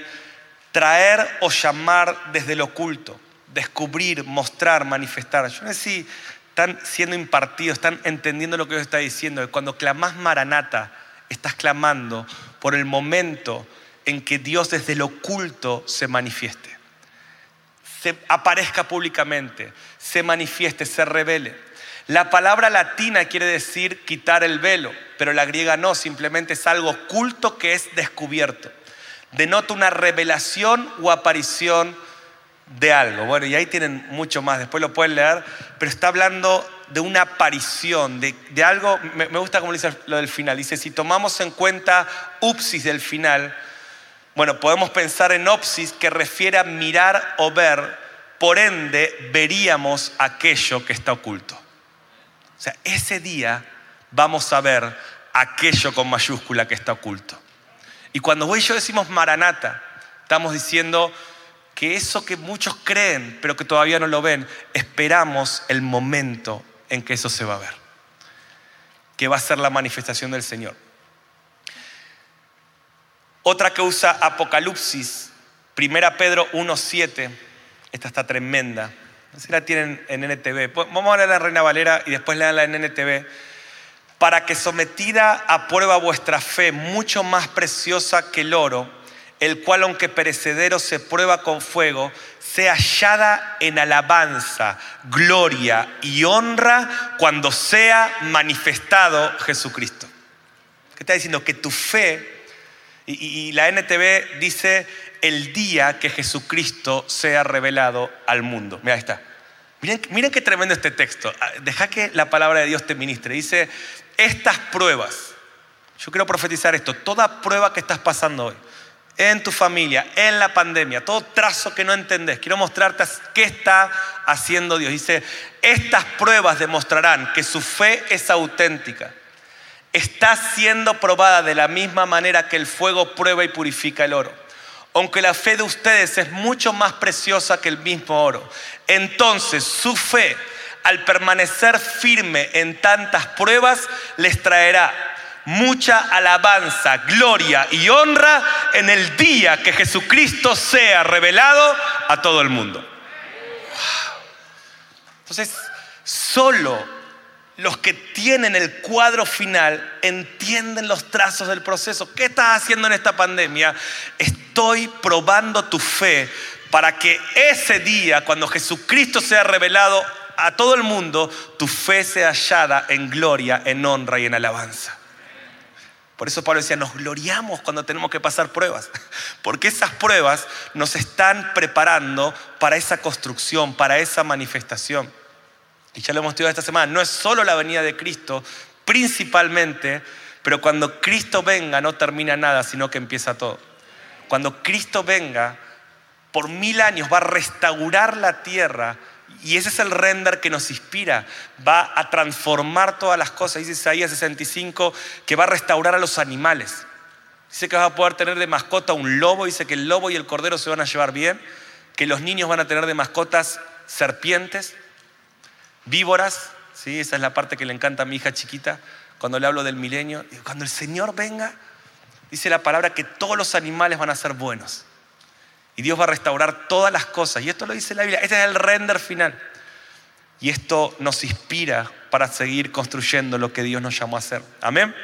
traer o llamar desde lo oculto, descubrir, mostrar, manifestar. Yo no sé si están siendo impartidos, están entendiendo lo que Dios está diciendo. Cuando clamás Maranata, estás clamando por el momento en que Dios desde lo oculto se manifieste, se aparezca públicamente, se manifieste, se revele. La palabra latina quiere decir quitar el velo, pero la griega no, simplemente es algo oculto que es descubierto. Denota una revelación o aparición de algo. Bueno, y ahí tienen mucho más, después lo pueden leer, pero está hablando de una aparición, de, algo, me, gusta como dice lo del final, dice, si tomamos en cuenta upsis del final, bueno, podemos pensar en opsis que refiere a mirar o ver, por ende veríamos aquello que está oculto. O sea, ese día vamos a ver aquello con mayúscula que está oculto. Y cuando vos y yo decimos Maranata, estamos diciendo que eso que muchos creen, pero que todavía no lo ven, esperamos el momento en que eso se va a ver, que va a ser la manifestación del Señor. Otra que usa Apocalipsis, 1 Pedro 1.7, esta está tremenda. Si la tienen en NTV. Vamos a leer la Reina Valera y después leanla en NTV. Para que sometida a prueba vuestra fe, mucho más preciosa que el oro, el cual aunque perecedero se prueba con fuego, sea hallada en alabanza, gloria y honra cuando sea manifestado Jesucristo. ¿Qué está diciendo? Que tu fe y, la NTV dice el día que Jesucristo sea revelado al mundo. Mira, ahí está. Miren, miren qué tremendo este texto. Ah, deja que la palabra de Dios te ministre. Dice, estas pruebas, yo quiero profetizar esto, toda prueba que estás pasando hoy, en tu familia, en la pandemia, todo trazo que no entendés, quiero mostrarte qué está haciendo Dios. Dice, estas pruebas demostrarán que su fe es auténtica está siendo probada de la misma manera que el fuego prueba y purifica el oro. Aunque la fe de ustedes es mucho más preciosa que el mismo oro. Entonces su fe, al permanecer firme en tantas pruebas, les traerá mucha alabanza, gloria y honra en el día que Jesucristo sea revelado a todo el mundo. Entonces, solo los que tienen el cuadro final entienden los trazos del proceso. ¿Qué estás haciendo en esta pandemia? Estoy probando tu fe para que ese día, cuando Jesucristo sea revelado a todo el mundo, tu fe sea hallada en gloria, en honra y en alabanza. Por eso Pablo decía, nos gloriamos cuando tenemos que pasar pruebas, porque esas pruebas nos están preparando para esa construcción, para esa manifestación y ya lo hemos estudiado esta semana, no es solo la venida de Cristo, principalmente, pero cuando Cristo venga no termina nada, sino que empieza todo. Cuando Cristo venga, por mil años va a restaurar la tierra y ese es el render que nos inspira. Va a transformar todas las cosas. Dice Isaías 65 que va a restaurar a los animales. Dice que va a poder tener de mascota un lobo. Dice que el lobo y el cordero se van a llevar bien. Que los niños van a tener de mascotas serpientes víboras, ¿sí? esa es la parte que le encanta a mi hija chiquita cuando le hablo del milenio. Cuando el Señor venga, dice la palabra que todos los animales van a ser buenos. Y Dios va a restaurar todas las cosas. Y esto lo dice la Biblia. Este es el render final. Y esto nos inspira para seguir construyendo lo que Dios nos llamó a hacer. Amén.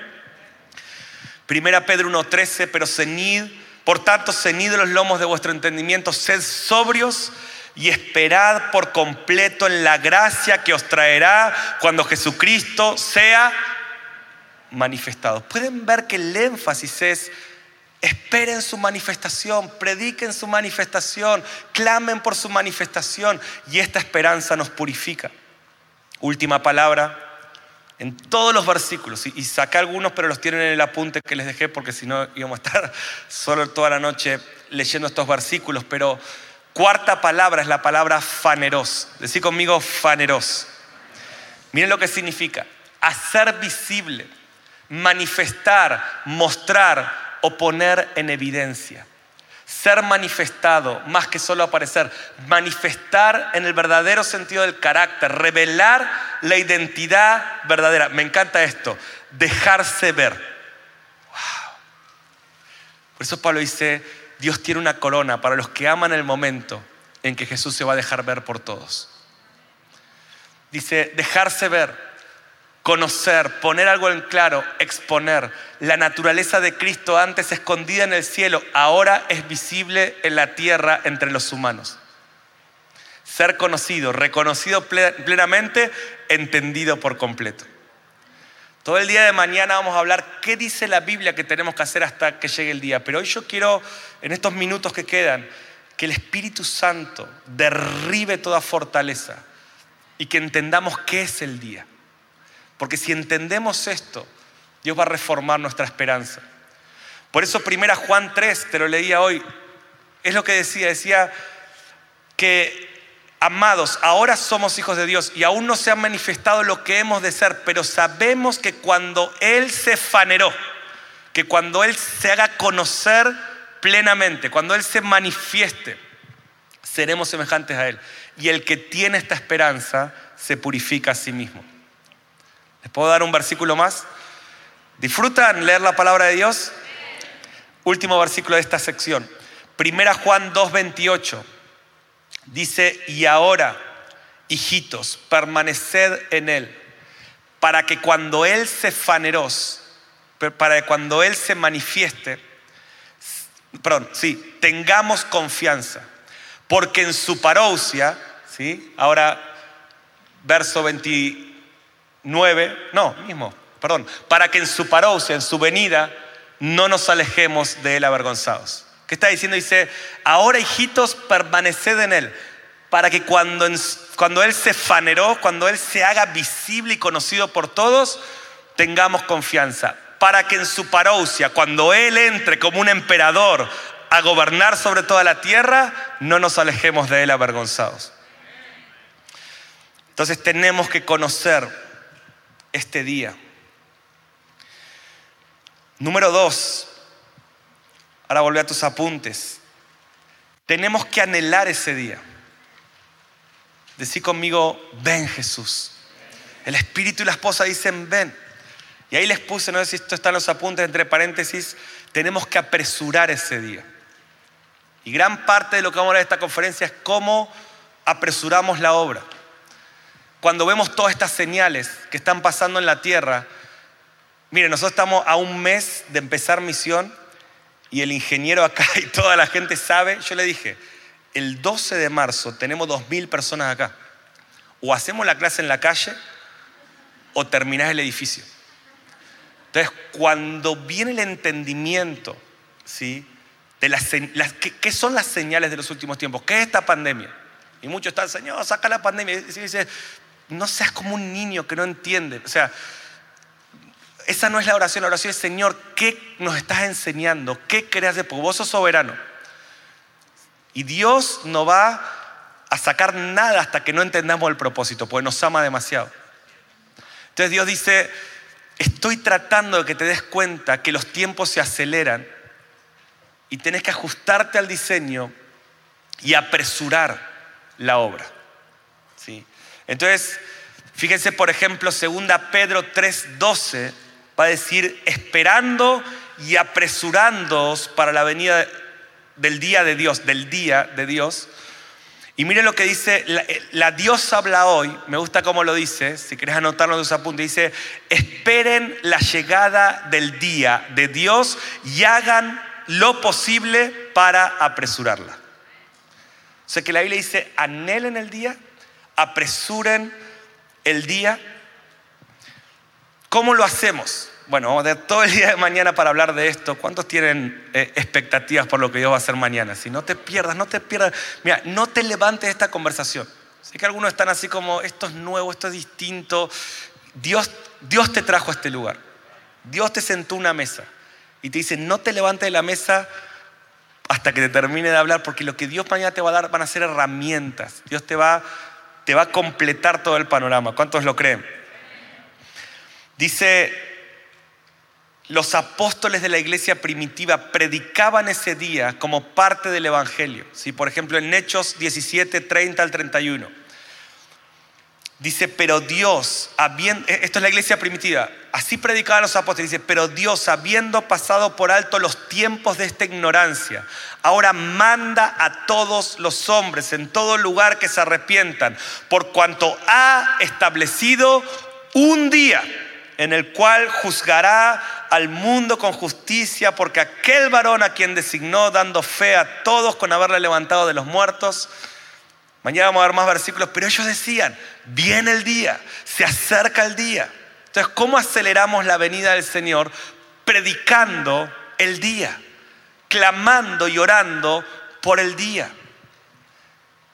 Primera Pedro 1.13, pero ceñid, por tanto, ceñid los lomos de vuestro entendimiento, sed sobrios y esperad por completo en la gracia que os traerá cuando Jesucristo sea manifestado. Pueden ver que el énfasis es esperen su manifestación, prediquen su manifestación, clamen por su manifestación y esta esperanza nos purifica. Última palabra. En todos los versículos, y saqué algunos, pero los tienen en el apunte que les dejé porque si no íbamos a estar solo toda la noche leyendo estos versículos, pero Cuarta palabra es la palabra faneros. Decí conmigo faneros. Miren lo que significa. Hacer visible, manifestar, mostrar o poner en evidencia. Ser manifestado, más que solo aparecer. Manifestar en el verdadero sentido del carácter. Revelar la identidad verdadera. Me encanta esto. Dejarse ver. Wow. Por eso Pablo dice, Dios tiene una corona para los que aman el momento en que Jesús se va a dejar ver por todos. Dice, dejarse ver, conocer, poner algo en claro, exponer. La naturaleza de Cristo antes escondida en el cielo, ahora es visible en la tierra entre los humanos. Ser conocido, reconocido plenamente, entendido por completo. Todo el día de mañana vamos a hablar qué dice la Biblia que tenemos que hacer hasta que llegue el día. Pero hoy yo quiero, en estos minutos que quedan, que el Espíritu Santo derribe toda fortaleza y que entendamos qué es el día. Porque si entendemos esto, Dios va a reformar nuestra esperanza. Por eso primera Juan 3, te lo leía hoy, es lo que decía, decía que Amados, ahora somos hijos de Dios y aún no se ha manifestado lo que hemos de ser, pero sabemos que cuando Él se faneró, que cuando Él se haga conocer plenamente, cuando Él se manifieste, seremos semejantes a Él. Y el que tiene esta esperanza se purifica a sí mismo. ¿Les puedo dar un versículo más? ¿Disfrutan leer la palabra de Dios? Último versículo de esta sección. Primera Juan 2.28. Dice, y ahora, hijitos, permaneced en Él, para que cuando Él se faneros, para que cuando Él se manifieste, perdón, sí, tengamos confianza, porque en su parousia, ¿sí? Ahora, verso 29, no, mismo, perdón, para que en su parousia, en su venida, no nos alejemos de Él avergonzados. ¿Qué está diciendo? Dice, ahora hijitos, permaneced en Él, para que cuando, cuando Él se faneró, cuando Él se haga visible y conocido por todos, tengamos confianza. Para que en su parousia, cuando Él entre como un emperador a gobernar sobre toda la tierra, no nos alejemos de Él avergonzados. Entonces tenemos que conocer este día. Número dos, Ahora volvé a tus apuntes. Tenemos que anhelar ese día. Decí conmigo, ven Jesús. El Espíritu y la esposa dicen, ven. Y ahí les puse, no sé si esto está en los apuntes, entre paréntesis, tenemos que apresurar ese día. Y gran parte de lo que vamos a hablar en esta conferencia es cómo apresuramos la obra. Cuando vemos todas estas señales que están pasando en la tierra, miren, nosotros estamos a un mes de empezar misión y el ingeniero acá y toda la gente sabe, yo le dije, el 12 de marzo tenemos 2.000 personas acá. O hacemos la clase en la calle o terminás el edificio. Entonces, cuando viene el entendimiento, ¿sí? De las, ¿qué, son las señales de los últimos tiempos? ¿Qué es esta pandemia? Y muchos están, Señor, saca la pandemia. Y dice, no seas como un niño que no entiende. O sea, esa no es la oración, la oración es, Señor, ¿qué nos estás enseñando? ¿Qué querés hacer? Porque vos sos soberano. Y Dios no va a sacar nada hasta que no entendamos el propósito, porque nos ama demasiado. Entonces Dios dice, estoy tratando de que te des cuenta que los tiempos se aceleran y tenés que ajustarte al diseño y apresurar la obra. Entonces, fíjense por ejemplo, 2 Pedro 3:12 va a decir esperando y apresurándoos para la venida del día de Dios, del día de Dios. Y mire lo que dice, la, Dios habla hoy, me gusta cómo lo dice, si querés anotarlo en tus apuntes, dice, esperen la llegada del día de Dios y hagan lo posible para apresurarla. O sea que la Biblia dice, anhelen el día, apresuren el día. ¿Cómo lo hacemos? Bueno, vamos a todo el día de mañana para hablar de esto. ¿Cuántos tienen eh, expectativas por lo que Dios va a hacer mañana? Si no te pierdas, no te pierdas. Mira, no te levantes esta conversación. Sé que algunos están así como, esto es nuevo, esto es distinto. Dios, Dios te trajo a este lugar. Dios te sentó una mesa y te dice, no te levantes de la mesa hasta que te termine de hablar, porque lo que Dios mañana te va a dar van a ser herramientas. Dios te va, te va a completar todo el panorama. ¿Cuántos lo creen? Dice los apóstoles de la iglesia primitiva predicaban ese día como parte del Evangelio. ¿sí? Por ejemplo, en Hechos 17, 30 al 31. Dice, pero Dios, habiendo, e, esto es la iglesia primitiva, así predicaban los apóstoles, dice, pero Dios, habiendo pasado por alto los tiempos de esta ignorancia, ahora manda a todos los hombres en todo lugar que se arrepientan, por cuanto ha establecido un día en el cual juzgará al mundo con justicia, porque aquel varón a quien designó, dando fe a todos con haberle levantado de los muertos, Mañana vamos a ver más versículos, pero ellos decían, viene el día, se acerca el día. Entonces, ¿cómo aceleramos la venida del Señor? Predicando el día, clamando y orando por el día.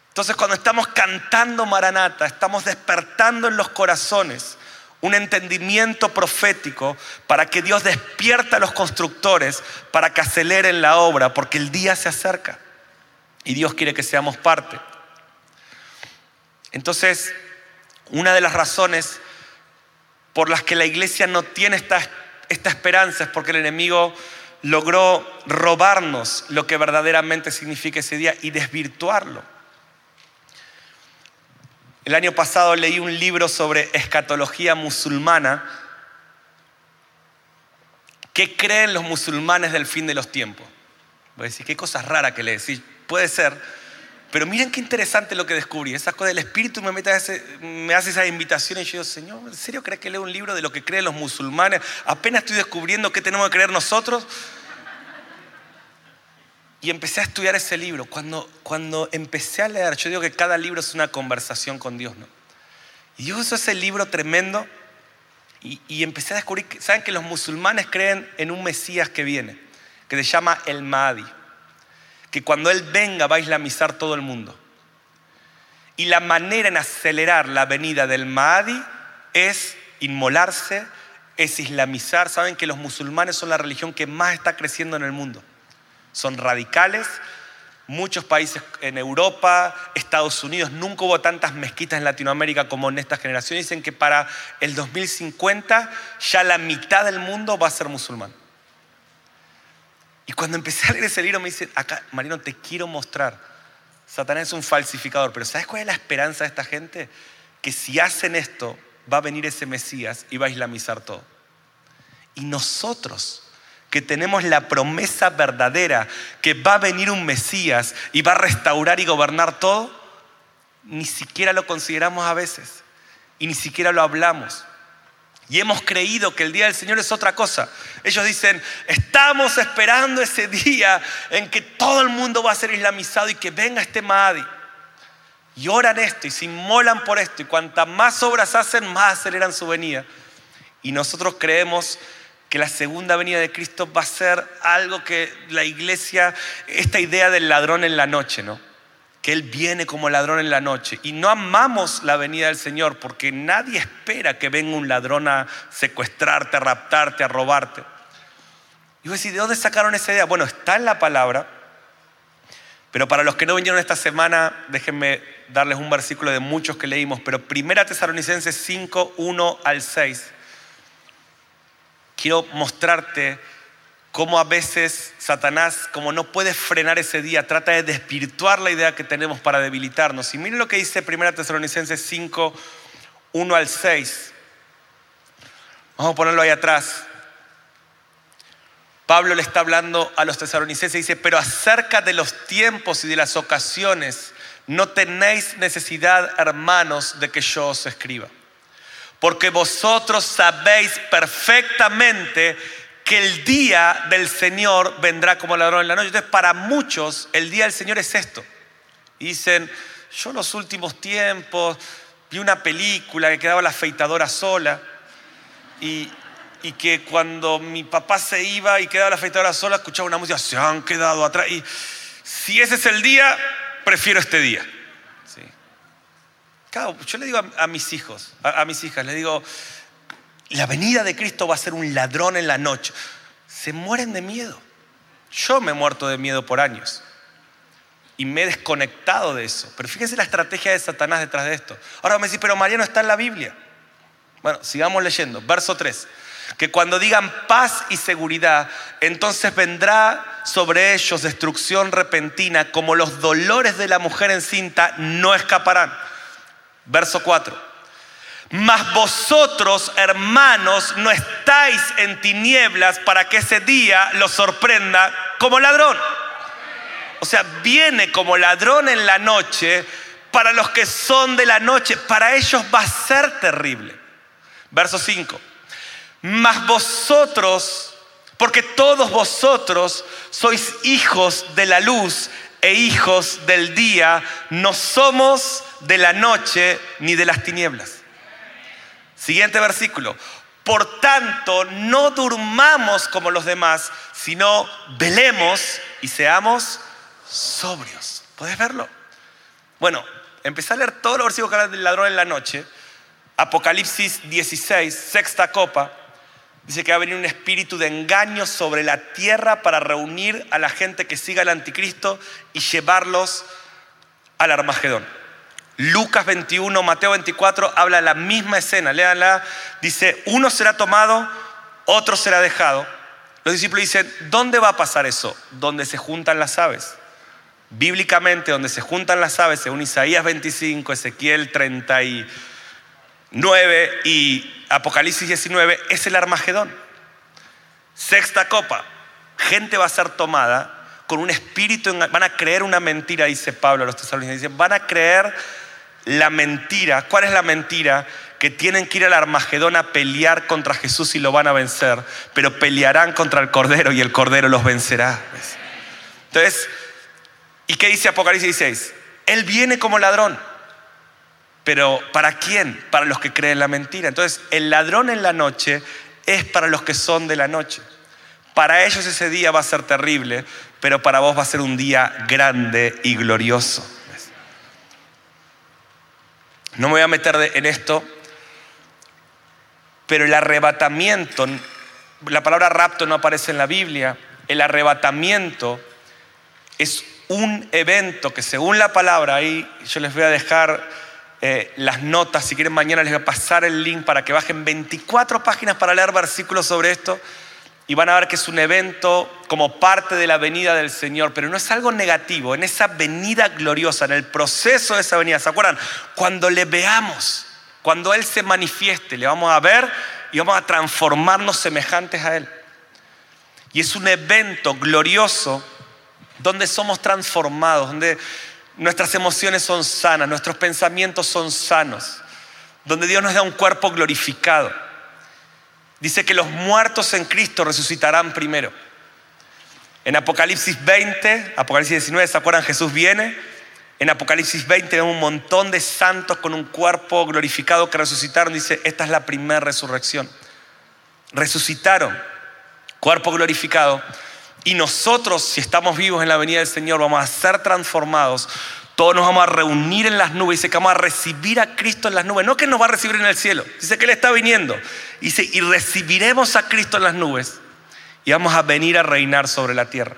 Entonces, cuando estamos cantando Maranata, estamos despertando en los corazones un entendimiento profético para que Dios despierta a los constructores para que aceleren la obra, porque el día se acerca y Dios quiere que seamos parte. Entonces, una de las razones por las que la iglesia no tiene esta, esta esperanza es porque el enemigo logró robarnos lo que verdaderamente significa ese día y desvirtuarlo. El año pasado leí un libro sobre escatología musulmana. ¿Qué creen los musulmanes del fin de los tiempos? Voy a decir, qué cosa rara que le decís. Puede ser, pero miren qué interesante lo que descubrí. Esas cosas del Espíritu me, mete me hace esa invitación y yo Señor, ¿en serio crees que leo un libro de lo que creen los musulmanes? Apenas estoy descubriendo qué tenemos que creer nosotros. Y empecé a estudiar ese libro. Cuando, cuando empecé a leer, yo digo que cada libro es una conversación con Dios, ¿no? Y Dios usó ese libro tremendo y, empecé a descubrir, ¿saben que los musulmanes creen en un Mesías que viene? Que se llama el Mahdi que cuando Él venga va a islamizar todo el mundo. Y la manera en acelerar la venida del Mahdi es inmolarse, es islamizar. Saben que los musulmanes son la religión que más está creciendo en el mundo. Son radicales. Muchos países en Europa, Estados Unidos, nunca hubo tantas mezquitas en Latinoamérica como en esta generación. Dicen que para el 2050 ya la mitad del mundo va a ser musulmán. Y cuando empecé a leer ese libro me dice, acá, Marino, te quiero mostrar. Satanás es un falsificador, pero ¿sabes cuál es la esperanza de esta gente? Que si hacen esto, va a venir ese Mesías y va a islamizar todo. Y nosotros, que tenemos la promesa verdadera que va a venir un Mesías y va a restaurar y gobernar todo, ni siquiera lo consideramos a veces y ni siquiera lo hablamos. Y hemos creído que el día del Señor es otra cosa. Ellos dicen, estamos esperando ese día en que todo el mundo va a ser islamizado y que venga este Mahdi. Y oran esto y se inmolan por esto. Y cuantas más obras hacen, más aceleran su venida. Y nosotros creemos que la segunda venida de Cristo va a ser algo que la iglesia, esta idea del ladrón en la noche, ¿no? Que Él viene como ladrón en la noche. Y no amamos la venida del Señor porque nadie espera que venga un ladrón a secuestrarte, a raptarte, a robarte. Y voy a decir, ¿de dónde sacaron esa idea? Bueno, está en la palabra, pero para los que no vinieron esta semana, déjenme darles un versículo de muchos que leímos, pero Primera Tesalonicenses 5, 1 al 6. Quiero mostrarte cómo a veces Satanás, como no puede frenar ese día, trata de desvirtuar la idea que tenemos para debilitarnos. Y miren lo que dice 1 Tesalonicenses 5, 1 al 6. Vamos a ponerlo ahí atrás. Pablo le está hablando a los tesalonicenses y dice, pero acerca de los tiempos y de las ocasiones, no tenéis necesidad, hermanos, de que yo os escriba. Porque vosotros sabéis perfectamente que el día del Señor vendrá como ladrón en la noche. Entonces, para muchos, el día del Señor es esto. dicen, yo en los últimos tiempos vi una película que quedaba la afeitadora sola y, y que cuando mi papá se iba y quedaba la afeitadora sola, escuchaba una música, se han quedado atrás. Y si ese es el día, prefiero este día. ¿Sí? Claro, yo le digo a, mis hijos, a, a mis hijas, les digo, la venida de Cristo va a ser un ladrón en la noche. Se mueren de miedo. Yo me he muerto de miedo por años. Y me he desconectado de eso. Pero fíjense la estrategia de Satanás detrás de esto. Ahora me decís, pero Mariano está en la Biblia. Bueno, sigamos leyendo. Verso 3. Que cuando digan paz y seguridad, entonces vendrá sobre ellos destrucción repentina, como los dolores de la mujer encinta no escaparán. Verso 4 Mas vosotros, hermanos, no estáis en tinieblas para que ese día los sorprenda como ladrón. O sea, viene como ladrón en la noche para los que son de la noche. Para ellos va a ser terrible. Verso 5. Mas vosotros, porque todos vosotros sois hijos de la luz e hijos del día, no somos de la noche ni de las tinieblas. Siguiente versículo. Por tanto, no durmamos como los demás, sino velemos y seamos sobrios. ¿Puedes verlo? Bueno, empecé a leer todos los versículos que hablan del ladrón en la noche. Apocalipsis 16, sexta copa. Dice que va a venir un espíritu de engaño sobre la tierra para reunir a la gente que siga al anticristo y llevarlos al Armagedón. Lucas 21, Mateo 24 habla la misma escena. Léanla. Dice, uno será tomado, otro será dejado. Los discípulos dicen, ¿dónde va a pasar eso? Donde se juntan las aves. Bíblicamente, donde se juntan las aves, según Isaías 25, Ezequiel 39 y Apocalipsis 19, es el Armagedón. Sexta copa, gente va a ser tomada con un espíritu, van a creer una mentira, dice Pablo a los tesalonicenses, van a creer la mentira. ¿Cuál es la mentira? Que tienen que ir al Armagedón a pelear contra Jesús y lo van a vencer, pero pelearán contra el Cordero y el Cordero los vencerá. Entonces, ¿y qué dice Apocalipsis 16? Él viene como ladrón, pero ¿para quién? Para los que creen la mentira. Entonces, el ladrón en la noche es para los que son de la noche. Para ellos ese día va a ser terrible, pero para vos va a ser un día grande y glorioso. No me voy a meter en esto, pero el arrebatamiento, la palabra rapto no aparece en la Biblia, el arrebatamiento es un evento que según la palabra, ahí yo les voy a dejar eh, las notas, si quieren mañana les voy a pasar el link para que bajen 24 páginas para leer versículos sobre esto y van a ver que es un evento como parte de la venida del Señor, pero no es algo negativo, en esa venida gloriosa, en el proceso de esa venida, ¿se acuerdan? Cuando le veamos, cuando Él se manifieste, le vamos a ver y vamos a transformarnos semejantes a Él. Y es un evento glorioso donde somos transformados, donde nuestras emociones son sanas, nuestros pensamientos son sanos, donde Dios nos da un cuerpo glorificado Dice que los muertos en Cristo resucitarán primero. En Apocalipsis 20, Apocalipsis 19, ¿se acuerdan? Jesús viene. En Apocalipsis 20 vemos un montón de santos con un cuerpo glorificado que resucitaron. Dice, esta es la primera resurrección. Resucitaron, cuerpo glorificado. Y nosotros, si estamos vivos en la venida del Señor, vamos a ser transformados todos nos vamos a reunir en las nubes. Dice que vamos a recibir a Cristo en las nubes. No que nos va a recibir en el cielo. Dice que Él está viniendo. Dice, y recibiremos a Cristo en las nubes. Y vamos a venir a reinar sobre la tierra.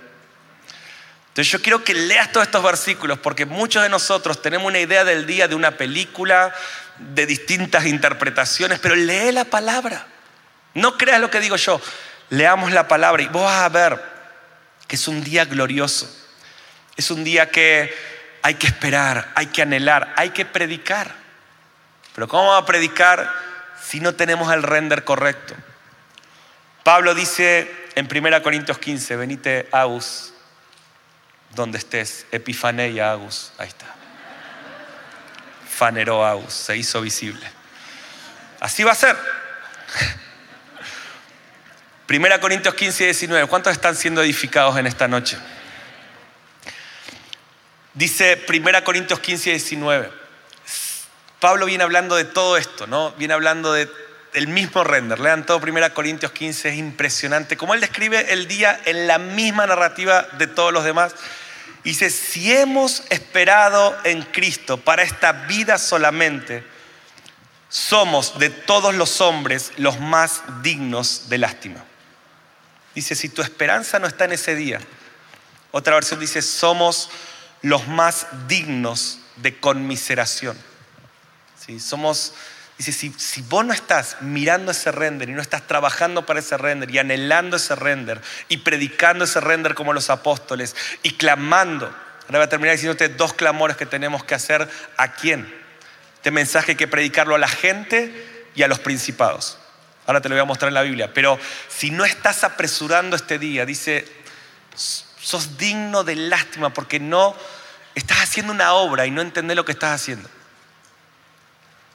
Entonces yo quiero que leas todos estos versículos porque muchos de nosotros tenemos una idea del día de una película, de distintas interpretaciones, pero lee la palabra. No creas lo que digo yo. Leamos la palabra y vos vas a ver que es un día glorioso. Es un día que hay que esperar, hay que anhelar, hay que predicar. Pero ¿cómo vamos a predicar si no tenemos el render correcto? Pablo dice en 1 Corintios 15, venite Agus, donde estés, Epifaneia Agus, ahí está. Faneró Agus, se hizo visible. Así va a ser. 1 Corintios 15 y 19, ¿cuántos están siendo edificados en esta noche? Dice 1 Corintios 15 y 19. Pablo viene hablando de todo esto, ¿no? Viene hablando de, del mismo render. Lean todo 1 Corintios 15, es impresionante. Como él describe el día en la misma narrativa de todos los demás. Dice, si hemos esperado en Cristo para esta vida solamente, somos de todos los hombres los más dignos de lástima. Dice, si tu esperanza no está en ese día, otra versión dice, somos los más dignos de conmiseración. ¿Sí? Somos, dice, si, si vos no estás mirando ese render y no estás trabajando para ese render y anhelando ese render y predicando ese render como los apóstoles y clamando, ahora voy a terminar diciéndote dos clamores que tenemos que hacer a quién. Este mensaje hay que predicarlo a la gente y a los principados. Ahora te lo voy a mostrar en la Biblia. Pero si no estás apresurando este día, dice, sos digno de lástima porque no estás haciendo una obra y no entendés lo que estás haciendo.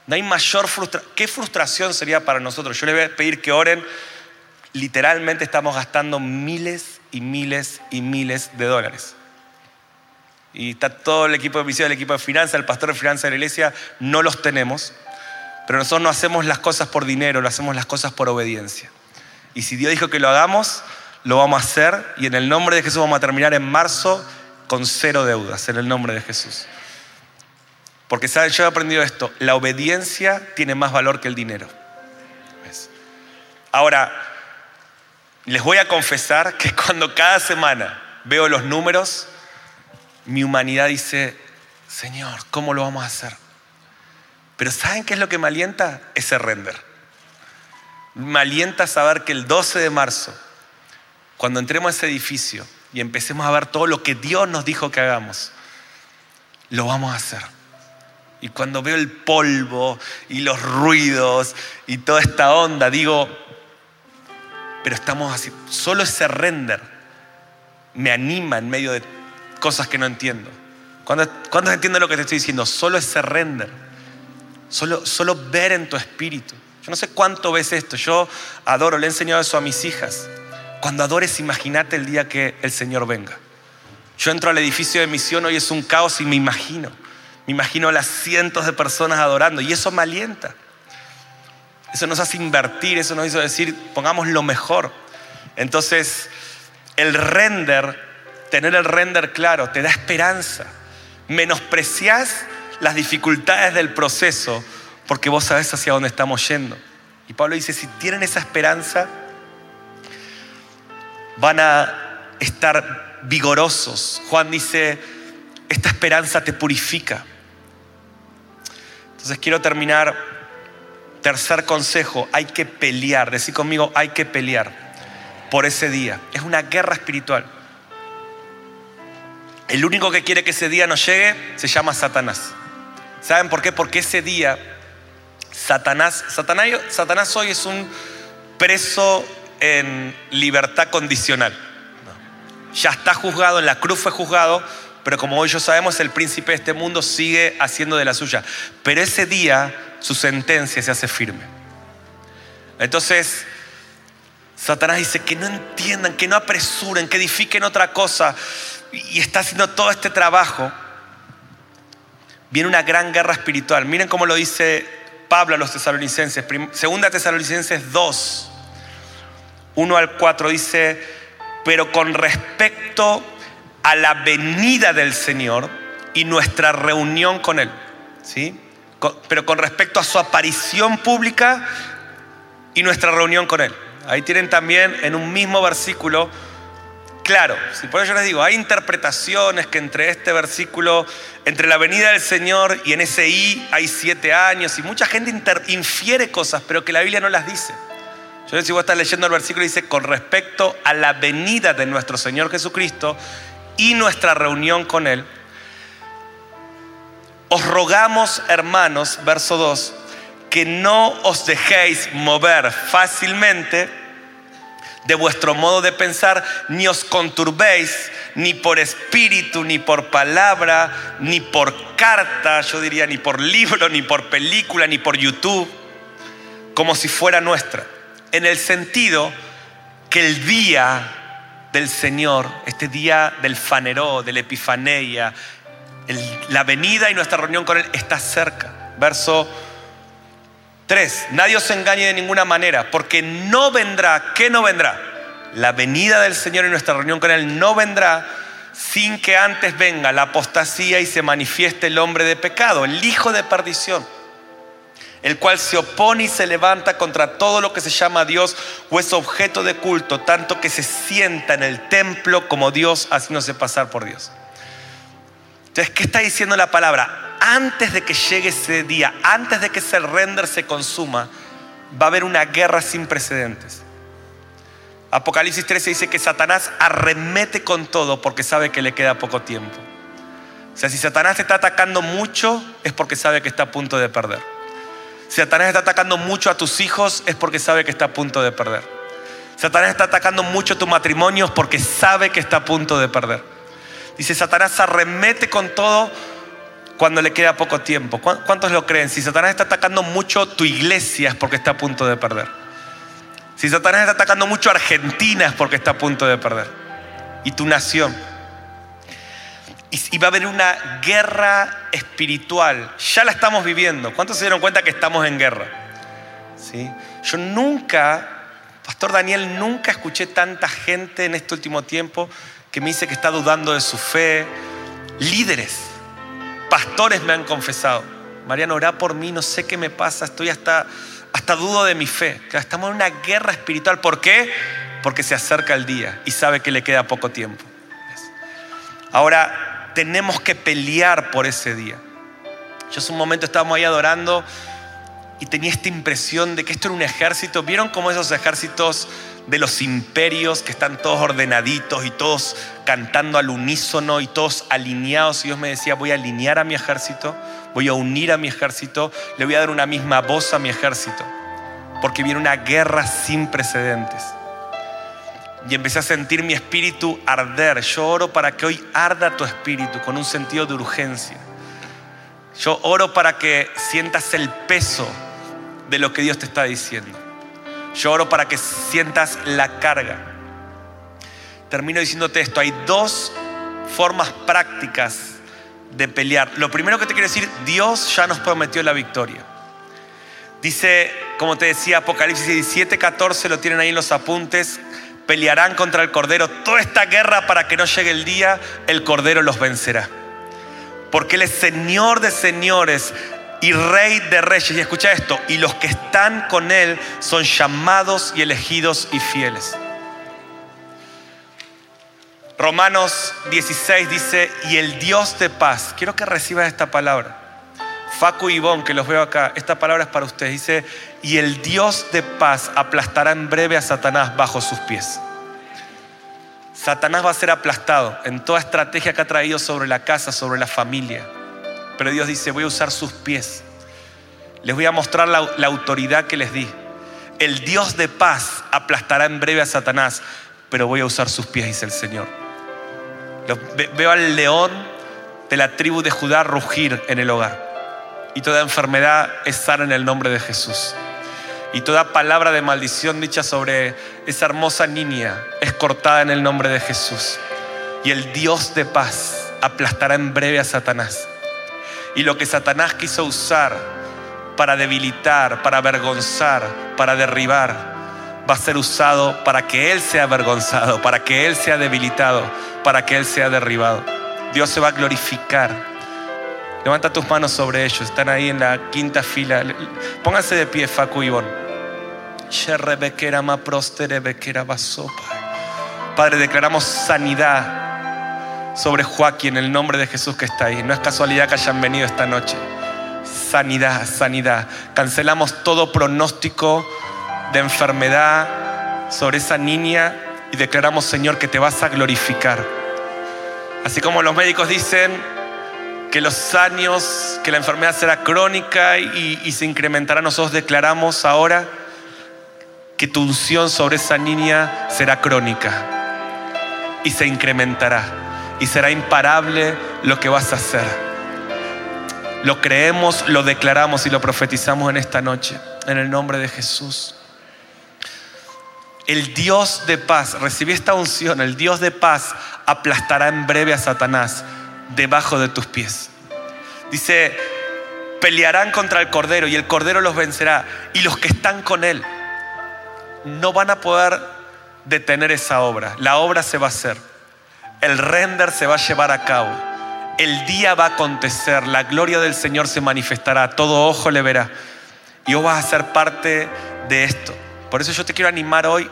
No hay mayor frustración. ¿Qué frustración sería para nosotros? Yo les voy a pedir que oren. Literalmente estamos gastando miles y miles y miles de dólares. Y está todo el equipo de misión, el equipo de finanzas, el pastor de finanzas de la iglesia, no los tenemos. Pero nosotros no hacemos las cosas por dinero, lo hacemos las cosas por obediencia. Y si Dios dijo que lo hagamos, lo vamos a hacer. Y en el nombre de Jesús vamos a terminar en marzo con cero deudas, en el nombre de Jesús. Porque saben, yo he aprendido esto, la obediencia tiene más valor que el dinero. Ahora, les voy a confesar que cuando cada semana veo los números, mi humanidad dice, Señor, ¿cómo lo vamos a hacer? Pero ¿saben qué es lo que me alienta? Ese render. Me alienta saber que el 12 de marzo, cuando entremos a ese edificio y empecemos a ver todo lo que Dios nos dijo que hagamos, lo vamos a hacer. Y cuando veo el polvo y los ruidos y toda esta onda, digo, pero estamos así, solo ese render me anima en medio de cosas que no entiendo. ¿Cuántos entienden lo que te estoy diciendo? Solo ese render, solo, solo ver en tu espíritu. Yo no sé cuánto ves esto, yo adoro, le he enseñado eso a mis hijas. Cuando adores, imagínate el día que el Señor venga. Yo entro al edificio de misión, hoy es un caos y me imagino. Me imagino las cientos de personas adorando y eso me alienta. Eso nos hace invertir, eso nos hizo decir, pongamos lo mejor. Entonces, el render, tener el render claro, te da esperanza. Menosprecias las dificultades del proceso porque vos sabés hacia dónde estamos yendo. Y Pablo dice, si tienen esa esperanza, van a estar vigorosos. Juan dice, esta esperanza te purifica. Entonces quiero terminar. Tercer consejo, hay que pelear. Decí conmigo, hay que pelear por ese día. Es una guerra espiritual. El único que quiere que ese día no llegue se llama Satanás. ¿Saben por qué? Porque ese día Satanás, Satanás, Satanás hoy es un preso en libertad condicional. Ya está juzgado, en la cruz fue juzgado, pero como hoy ya sabemos, el príncipe de este mundo sigue haciendo de la suya. Pero ese día su sentencia se hace firme. Entonces, Satanás dice que no entiendan, que no apresuren, que edifiquen otra cosa. Y está haciendo todo este trabajo. Viene una gran guerra espiritual. Miren cómo lo dice Pablo a los tesalonicenses. Segunda tesalonicenses 2, 1 al 4 dice, pero con respecto a la venida del Señor y nuestra reunión con Él. ¿sí? Pero con respecto a su aparición pública y nuestra reunión con Él. Ahí tienen también en un mismo versículo, claro, si por eso yo les digo, hay interpretaciones que entre este versículo, entre la venida del Señor y en ese I hay siete años y mucha gente infiere cosas, pero que la Biblia no las dice. Les si vos estás leyendo el versículo, dice, con respecto a la venida de nuestro Señor Jesucristo y nuestra reunión con Él. Os rogamos, hermanos, verso 2, que no os dejéis mover fácilmente de vuestro modo de pensar, ni os conturbéis, ni por espíritu, ni por palabra, ni por carta, yo diría, ni por libro, ni por película, ni por YouTube, como si fuera nuestra. En el sentido que el día del Señor, este día del faneró, de la epifaneia, la venida y nuestra reunión con Él está cerca. Verso 3. Nadie os engañe de ninguna manera, porque no vendrá, ¿qué no vendrá? La venida del Señor y nuestra reunión con Él no vendrá sin que antes venga la apostasía y se manifieste el hombre de pecado, el hijo de perdición el cual se opone y se levanta contra todo lo que se llama Dios o es objeto de culto, tanto que se sienta en el templo como Dios haciéndose pasar por Dios. Entonces, ¿qué está diciendo la palabra? Antes de que llegue ese día, antes de que ese render se consuma, va a haber una guerra sin precedentes. Apocalipsis 13 dice que Satanás arremete con todo porque sabe que le queda poco tiempo. O sea, si Satanás te está atacando mucho, es porque sabe que está a punto de perder. Si Satanás está atacando mucho a tus hijos, es porque sabe que está a punto de perder. Satanás está atacando mucho tu matrimonio, es porque sabe que está a punto de perder. Dice, Satanás arremete con todo cuando le queda poco tiempo. ¿Cuántos lo creen? Si Satanás está atacando mucho tu iglesia, es porque está a punto de perder. Si Satanás está atacando mucho a Argentina, es porque está a punto de perder. Y tu nación y va a haber una guerra espiritual. Ya la estamos viviendo. ¿Cuántos se dieron cuenta que estamos en guerra? ¿Sí? Yo nunca, Pastor Daniel, nunca escuché tanta gente en este último tiempo que me dice que está dudando de su fe. Líderes, pastores me han confesado. Mariano, orá por mí, no sé qué me pasa, estoy hasta, hasta dudo de mi fe. Estamos en una guerra espiritual. ¿Por qué? Porque se acerca el día y sabe que le queda poco tiempo. Ahora, tenemos que pelear por ese día. Yo hace un momento estábamos ahí adorando y tenía esta impresión de que esto era un ejército. ¿Vieron cómo esos ejércitos de los imperios que están todos ordenaditos y todos cantando al unísono y todos alineados? Y Dios me decía, voy a alinear a mi ejército, voy a unir a mi ejército, le voy a dar una misma voz a mi ejército, porque viene una guerra sin precedentes y empecé a sentir mi espíritu arder. Yo oro para que hoy arda tu espíritu con un sentido de urgencia. Yo oro para que sientas el peso de lo que Dios te está diciendo. Yo oro para que sientas la carga. Termino diciéndote esto, hay dos formas prácticas de pelear. Lo primero que te quiero decir, Dios ya nos prometió la victoria. Dice, como te decía, Apocalipsis 17, 14, lo tienen ahí en los apuntes, pelearán contra el Cordero. Toda esta guerra para que no llegue el día, el Cordero los vencerá. Porque Él es Señor de señores y Rey de reyes. Y escucha esto, y los que están con Él son llamados y elegidos y fieles. Romanos 16 dice, y el Dios de paz, quiero que recibas esta palabra. Facu y Ivonne, que los veo acá, esta palabra es para ustedes. Dice, y el Dios de paz aplastará en breve a Satanás bajo sus pies. Satanás va a ser aplastado en toda estrategia que ha traído sobre la casa, sobre la familia. Pero Dios dice, voy a usar sus pies. Les voy a mostrar la autoridad que les di. El Dios de paz aplastará en breve a Satanás, pero voy a usar sus pies, dice el Señor. Veo al león de la tribu de Judá rugir en el hogar y toda enfermedad es sana en el nombre de Jesús. Y toda palabra de maldición dicha sobre esa hermosa niña es cortada en el nombre de Jesús. Y el Dios de paz aplastará en breve a Satanás. Y lo que Satanás quiso usar para debilitar, para avergonzar, para derribar, va a ser usado para que Él sea avergonzado, para que Él sea debilitado, para que Él sea derribado. Dios se va a glorificar Levanta tus manos sobre ellos. Están ahí en la quinta fila. Pónganse de pie, Facu y Padre, declaramos sanidad sobre Joaquín en el nombre de Jesús que está ahí. No es casualidad que hayan venido esta noche. Sanidad, sanidad. Cancelamos todo pronóstico de enfermedad sobre esa niña y declaramos, Señor, que te vas a glorificar. Así como los médicos dicen, que los años, que la enfermedad será crónica y, se incrementará. Nosotros declaramos ahora que tu unción sobre esa niña será crónica y se incrementará y será imparable lo que vas a hacer. Lo creemos, lo declaramos y lo profetizamos en esta noche, en el nombre de Jesús. El Dios de paz, recibí esta unción, el Dios de paz aplastará en breve a Satanás debajo de tus pies. Dice, pelearán contra el Cordero y el Cordero los vencerá. Y los que están con Él no van a poder detener esa obra. La obra se va a hacer. El render se va a llevar a cabo. El día va a acontecer. La gloria del Señor se manifestará. Todo ojo le verá. Y vos vas a ser parte de esto. Por eso yo te quiero animar hoy.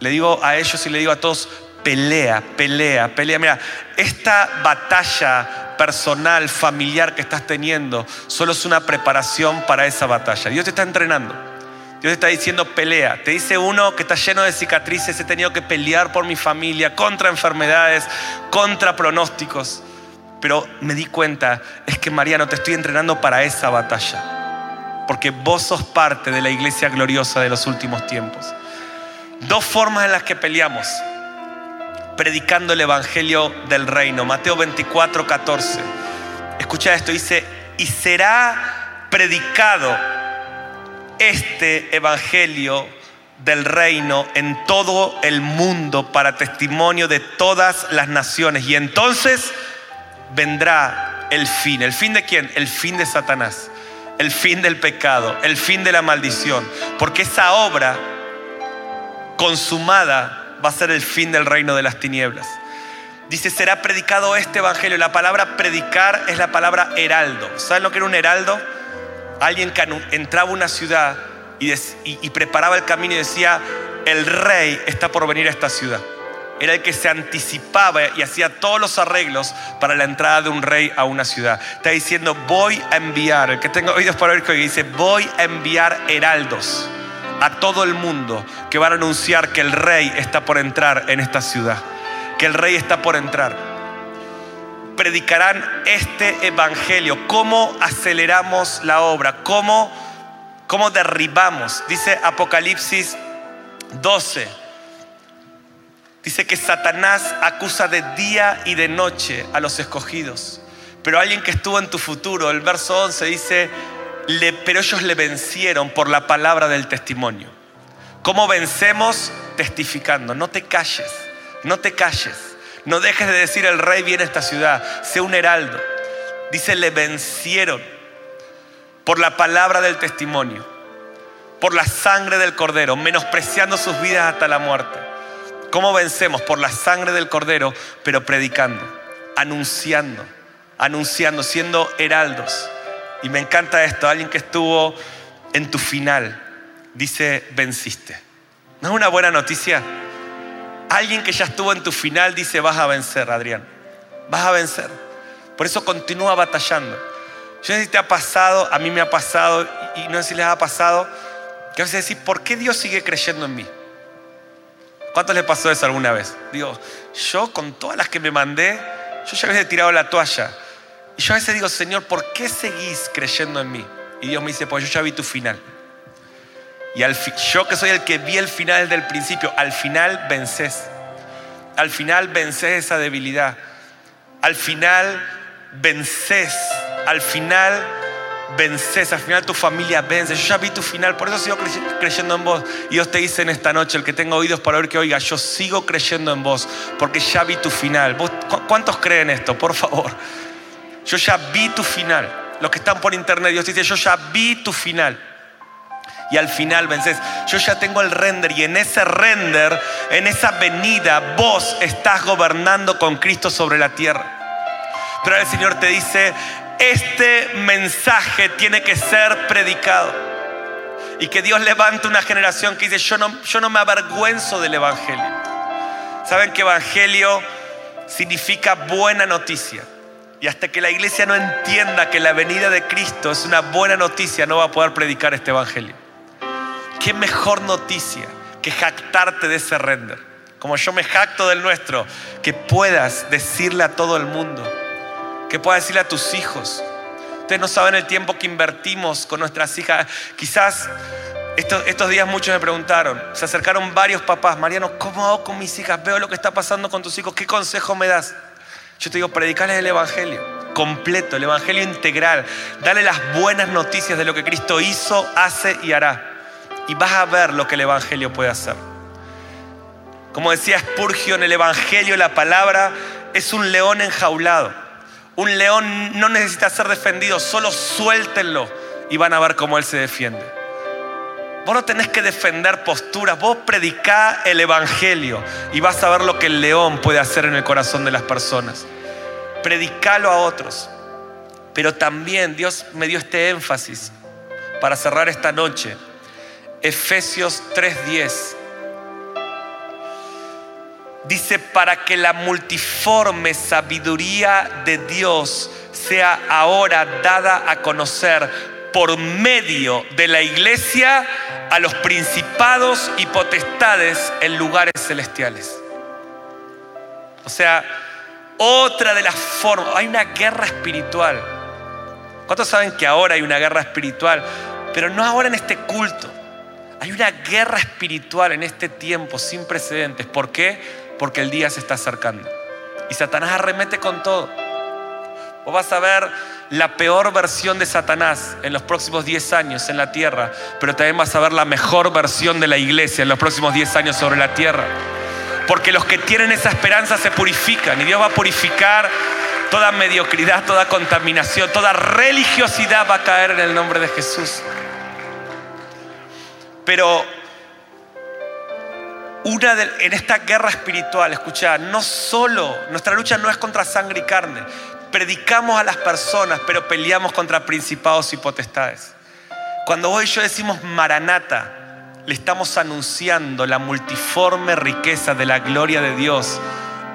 Le digo a ellos y le digo a todos, pelea, pelea, pelea. Mira, esta batalla personal, familiar que estás teniendo, solo es una preparación para esa batalla. Dios te está entrenando. Dios te está diciendo pelea. Te dice uno que está lleno de cicatrices, he tenido que pelear por mi familia, contra enfermedades, contra pronósticos. Pero me di cuenta, es que Mariano, te estoy entrenando para esa batalla. Porque vos sos parte de la iglesia gloriosa de los últimos tiempos. Dos formas en las que peleamos. Predicando el evangelio del reino. Mateo 24, 14. Escucha esto, dice, y será predicado este evangelio del reino en todo el mundo para testimonio de todas las naciones. Y entonces vendrá el fin. ¿El fin de quién? El fin de Satanás. El fin del pecado. El fin de la maldición. Porque esa obra consumada va a ser el fin del reino de las tinieblas. Dice, será predicado este evangelio. La palabra predicar es la palabra heraldo. ¿Saben lo que era un heraldo? Alguien que entraba a una ciudad y, preparaba el camino y decía, el rey está por venir a esta ciudad. Era el que se anticipaba y hacía todos los arreglos para la entrada de un rey a una ciudad. Está diciendo, voy a enviar, el que tenga oídos para oír que dice, voy a enviar heraldos a todo el mundo que van a anunciar que el rey está por entrar en esta ciudad, que el rey está por entrar. Predicarán este evangelio, cómo aceleramos la obra, cómo cómo derribamos. Dice Apocalipsis 12. Dice que Satanás acusa de día y de noche a los escogidos. Pero alguien que estuvo en tu futuro, el verso 11 dice, pero ellos le vencieron por la palabra del testimonio. ¿Cómo vencemos? Testificando. No te calles, no te calles. No dejes de decir el rey viene a esta ciudad. Sé un heraldo. Dice, le vencieron por la palabra del testimonio, por la sangre del cordero, menospreciando sus vidas hasta la muerte. ¿Cómo vencemos? Por la sangre del cordero, pero predicando, anunciando, anunciando, siendo heraldos. Y me encanta esto, alguien que estuvo en tu final, dice, venciste. ¿No es una buena noticia? Alguien que ya estuvo en tu final dice, vas a vencer, Adrián. Vas a vencer. Por eso continúa batallando. Yo no sé si te ha pasado, a mí me ha pasado, y no sé si les ha pasado, que a veces decís, ¿por qué Dios sigue creyendo en mí? ¿Cuántos les pasó eso alguna vez? Digo, yo con todas las que me mandé, yo ya había tirado la toalla. Y yo a veces digo, Señor, ¿por qué seguís creyendo en mí? Y Dios me dice, pues yo ya vi tu final. Y al yo que soy el que vi el final desde el principio, al final vences. Al final vences esa debilidad. Al final vences al final vences, al final tu familia vence. Yo ya vi tu final, por eso sigo creyendo en vos. Y Dios te dice en esta noche, el que tenga oídos para oír que oiga, yo sigo creyendo en vos, porque ya vi tu final. ¿Cuántos creen esto? Por favor. Yo ya vi tu final. Los que están por internet, Dios dice, yo ya vi tu final. Y al final vences. Yo ya tengo el render y en ese render, en esa venida, vos estás gobernando con Cristo sobre la tierra. Pero el Señor te dice, este mensaje tiene que ser predicado. Y que Dios levante una generación que dice, yo no, yo no me avergüenzo del Evangelio. ¿Saben que Evangelio significa buena noticia? Y hasta que la iglesia no entienda que la venida de Cristo es una buena noticia, no va a poder predicar este Evangelio. ¿Qué mejor noticia que jactarte de ese render? Como yo me jacto del nuestro, que puedas decirle a todo el mundo, que puedas decirle a tus hijos. Ustedes no saben el tiempo que invertimos con nuestras hijas. Quizás estos, estos días muchos me preguntaron, se acercaron varios papás, Mariano, ¿cómo hago con mis hijas? Veo lo que está pasando con tus hijos, ¿qué consejo me das? Yo te digo, predicarles el Evangelio completo, el Evangelio integral. Dale las buenas noticias de lo que Cristo hizo, hace y hará. Y vas a ver lo que el Evangelio puede hacer. Como decía Spurgeon, el Evangelio, la palabra, es un león enjaulado. Un león no necesita ser defendido, solo suéltenlo y van a ver cómo él se defiende. Vos no tenés que defender posturas, vos predicá el Evangelio y vas a ver lo que el león puede hacer en el corazón de las personas. Predicalo a otros. Pero también Dios me dio este énfasis para cerrar esta noche. Efesios 3:10 dice, para que la multiforme sabiduría de Dios sea ahora dada a conocer por medio de la iglesia a los principados y potestades en lugares celestiales. O sea, Otra de las formas, hay una guerra espiritual. ¿Cuántos saben que ahora hay una guerra espiritual? Pero no ahora en este culto. Hay una guerra espiritual en este tiempo sin precedentes. ¿Por qué? Porque el día se está acercando. Y Satanás arremete con todo. Vos vas a ver la peor versión de Satanás en los próximos 10 años en la tierra, pero también vas a ver la mejor versión de la iglesia en los próximos 10 años sobre la tierra. Porque los que tienen esa esperanza se purifican y Dios va a purificar toda mediocridad, toda contaminación, toda religiosidad va a caer en el nombre de Jesús. Pero una en esta guerra espiritual, escucha, no solo, nuestra lucha no es contra sangre y carne, predicamos a las personas, pero peleamos contra principados y potestades. Cuando vos y yo decimos Maranata, le estamos anunciando la multiforme riqueza de la gloria de Dios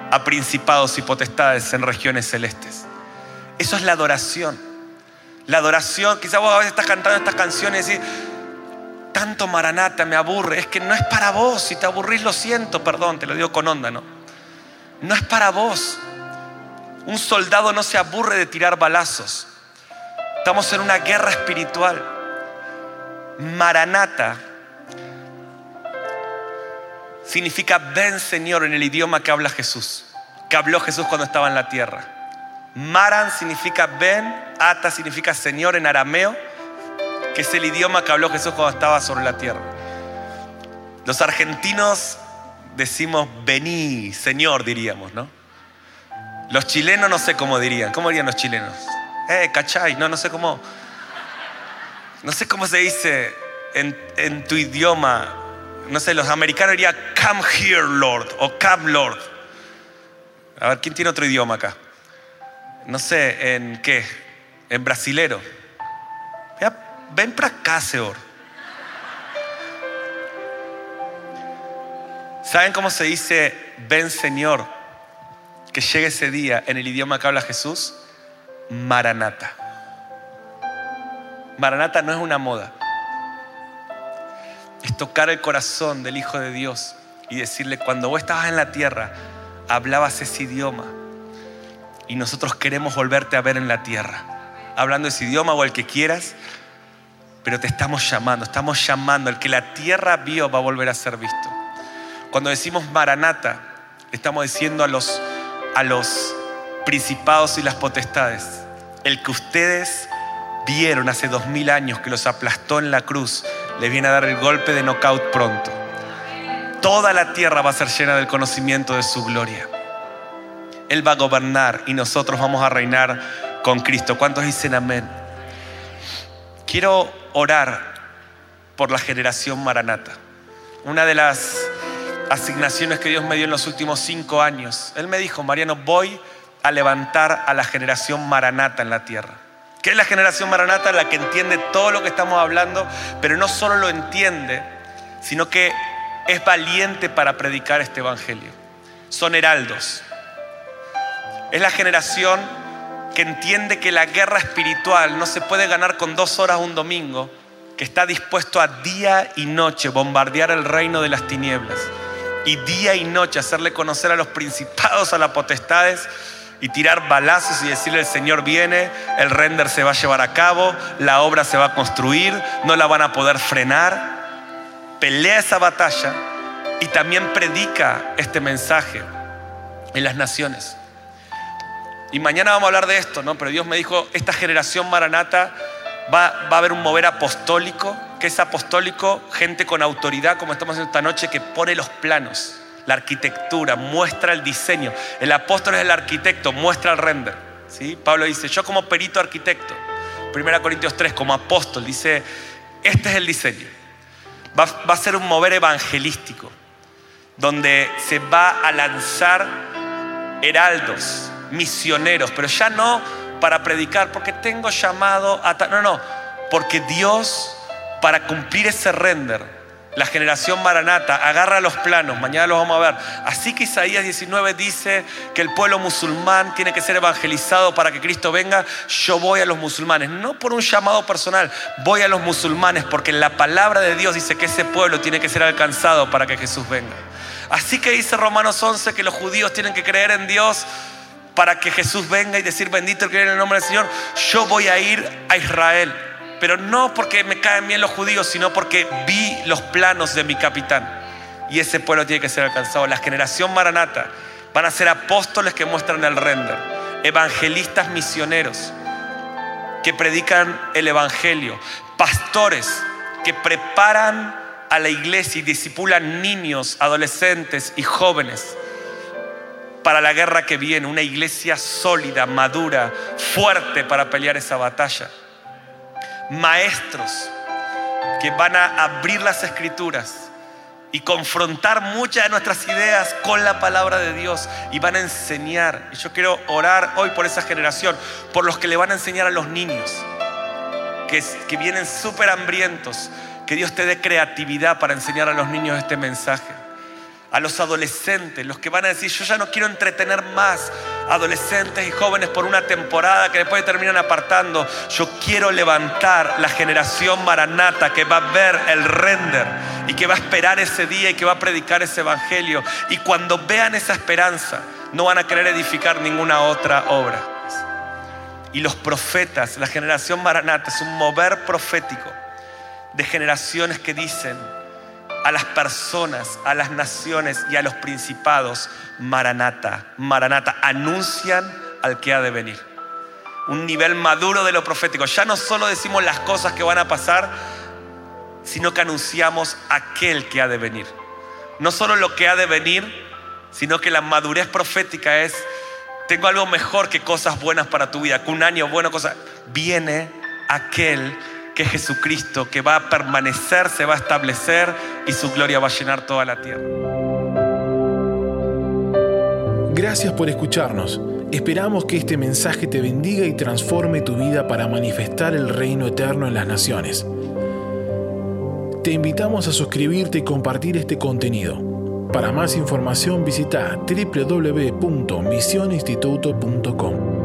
a principados y potestades en regiones celestes. Eso es la adoración. La adoración, quizás vos a veces estás cantando estas canciones y decís, tanto Maranata me aburre. Es que no es para vos. Si te aburrís, lo siento, perdón, te lo digo con onda, ¿no? No es para vos. Un soldado no se aburre de tirar balazos. Estamos en una guerra espiritual. Maranata significa ven Señor en el idioma que habla Jesús, que habló Jesús cuando estaba en la tierra. Maran significa ven, ata significa Señor en arameo, que es el idioma que habló Jesús cuando estaba sobre la tierra. Los argentinos decimos vení, Señor, diríamos, ¿no? Los chilenos no sé cómo dirían. ¿Cómo dirían los chilenos? Eh, cachai, no, no sé cómo. No sé cómo se dice en, en tu idioma. No sé, los americanos dirían come here, Lord, o come, Lord. A ver, ¿quién tiene otro idioma acá? No sé, ¿en qué? En brasilero. ven para acá, Señor. ¿Saben cómo se dice ven, Señor? Que llegue ese día en el idioma que habla Jesús, Maranata. Maranata no es una moda. Es tocar el corazón del Hijo de Dios y decirle, cuando vos estabas en la tierra, hablabas ese idioma y nosotros queremos volverte a ver en la tierra. Hablando ese idioma o el que quieras, pero te estamos llamando, estamos llamando. El que la tierra vio va a volver a ser visto. Cuando decimos Maranata, estamos diciendo a los a los principados y las potestades. El que ustedes vieron hace dos mil años que los aplastó en la cruz, les viene a dar el golpe de knockout pronto. Toda la tierra va a ser llena del conocimiento de su gloria. Él va a gobernar y nosotros vamos a reinar con Cristo. ¿Cuántos dicen amén? Quiero orar por la generación maranata. Una de las asignaciones que Dios me dio en los últimos cinco años. Él me dijo, Mariano, voy a levantar a la generación maranata en la tierra. ¿Qué es la generación maranata? La que entiende todo lo que estamos hablando, pero no solo lo entiende, sino que es valiente para predicar este evangelio. Son heraldos. Es la generación que entiende que la guerra espiritual no se puede ganar con dos horas un domingo, que está dispuesto a día y noche bombardear el reino de las tinieblas y día y noche hacerle conocer a los principados, a las potestades y tirar balazos y decirle el Señor viene, el render se va a llevar a cabo, la obra se va a construir, no la van a poder frenar. Pelea esa batalla y también predica este mensaje en las naciones. Y mañana vamos a hablar de esto, ¿no? Pero Dios me dijo, esta generación maranata va, va a haber un mover apostólico que es apostólico, gente con autoridad, como estamos haciendo esta noche, que pone los planos, la arquitectura, muestra el diseño. El apóstol es el arquitecto, muestra el render. ¿sí? Pablo dice, yo como perito arquitecto, 1 Corintios 3, como apóstol, dice, este es el diseño. Va, a ser un mover evangelístico, donde se va a lanzar heraldos, misioneros, pero ya no para predicar, porque tengo llamado a... No, no, porque Dios para cumplir ese render. La generación maranata agarra los planos, mañana los vamos a ver. Así que Isaías 19 dice que el pueblo musulmán tiene que ser evangelizado para que Cristo venga. Yo voy a los musulmanes, no por un llamado personal, voy a los musulmanes porque la palabra de Dios dice que ese pueblo tiene que ser alcanzado para que Jesús venga. Así que dice Romanos 11 que los judíos tienen que creer en Dios para que Jesús venga y decir bendito el que en el nombre del Señor, yo voy a ir a Israel. Pero no porque me caen bien los judíos, sino porque vi los planos de mi capitán. Y ese pueblo tiene que ser alcanzado. La generación maranata van a ser apóstoles que muestran el render, evangelistas misioneros que predican el evangelio, pastores que preparan a la iglesia y disipulan niños, adolescentes y jóvenes para la guerra que viene, una iglesia sólida, madura, fuerte para pelear esa batalla. Maestros que van a abrir las escrituras y confrontar muchas de nuestras ideas con la palabra de Dios y van a enseñar. Y yo quiero orar hoy por esa generación, por los que le van a enseñar a los niños, que, que vienen súper hambrientos, que Dios te dé creatividad para enseñar a los niños este mensaje a los adolescentes, los que van a decir, yo ya no quiero entretener más adolescentes y jóvenes por una temporada que después terminan apartando. Yo quiero levantar la generación maranata que va a ver el render y que va a esperar ese día y que va a predicar ese evangelio. Y cuando vean esa esperanza, no van a querer edificar ninguna otra obra. Y los profetas, la generación maranata, es un mover profético de generaciones que dicen, a las personas, a las naciones y a los principados, Maranata, Maranata, anuncian al que ha de venir. Un nivel maduro de lo profético. Ya no solo decimos las cosas que van a pasar, sino que anunciamos aquel que ha de venir. No solo lo que ha de venir, sino que la madurez profética es, tengo algo mejor que cosas buenas para tu vida, que un año bueno, cosa. Viene aquel que es Jesucristo, que va a permanecer, se va a establecer y su gloria va a llenar toda la tierra. Gracias por escucharnos. Esperamos que este mensaje te bendiga y transforme tu vida para manifestar el reino eterno en las naciones. Te invitamos a suscribirte y compartir este contenido. Para más información visita www.misioninstituto.com.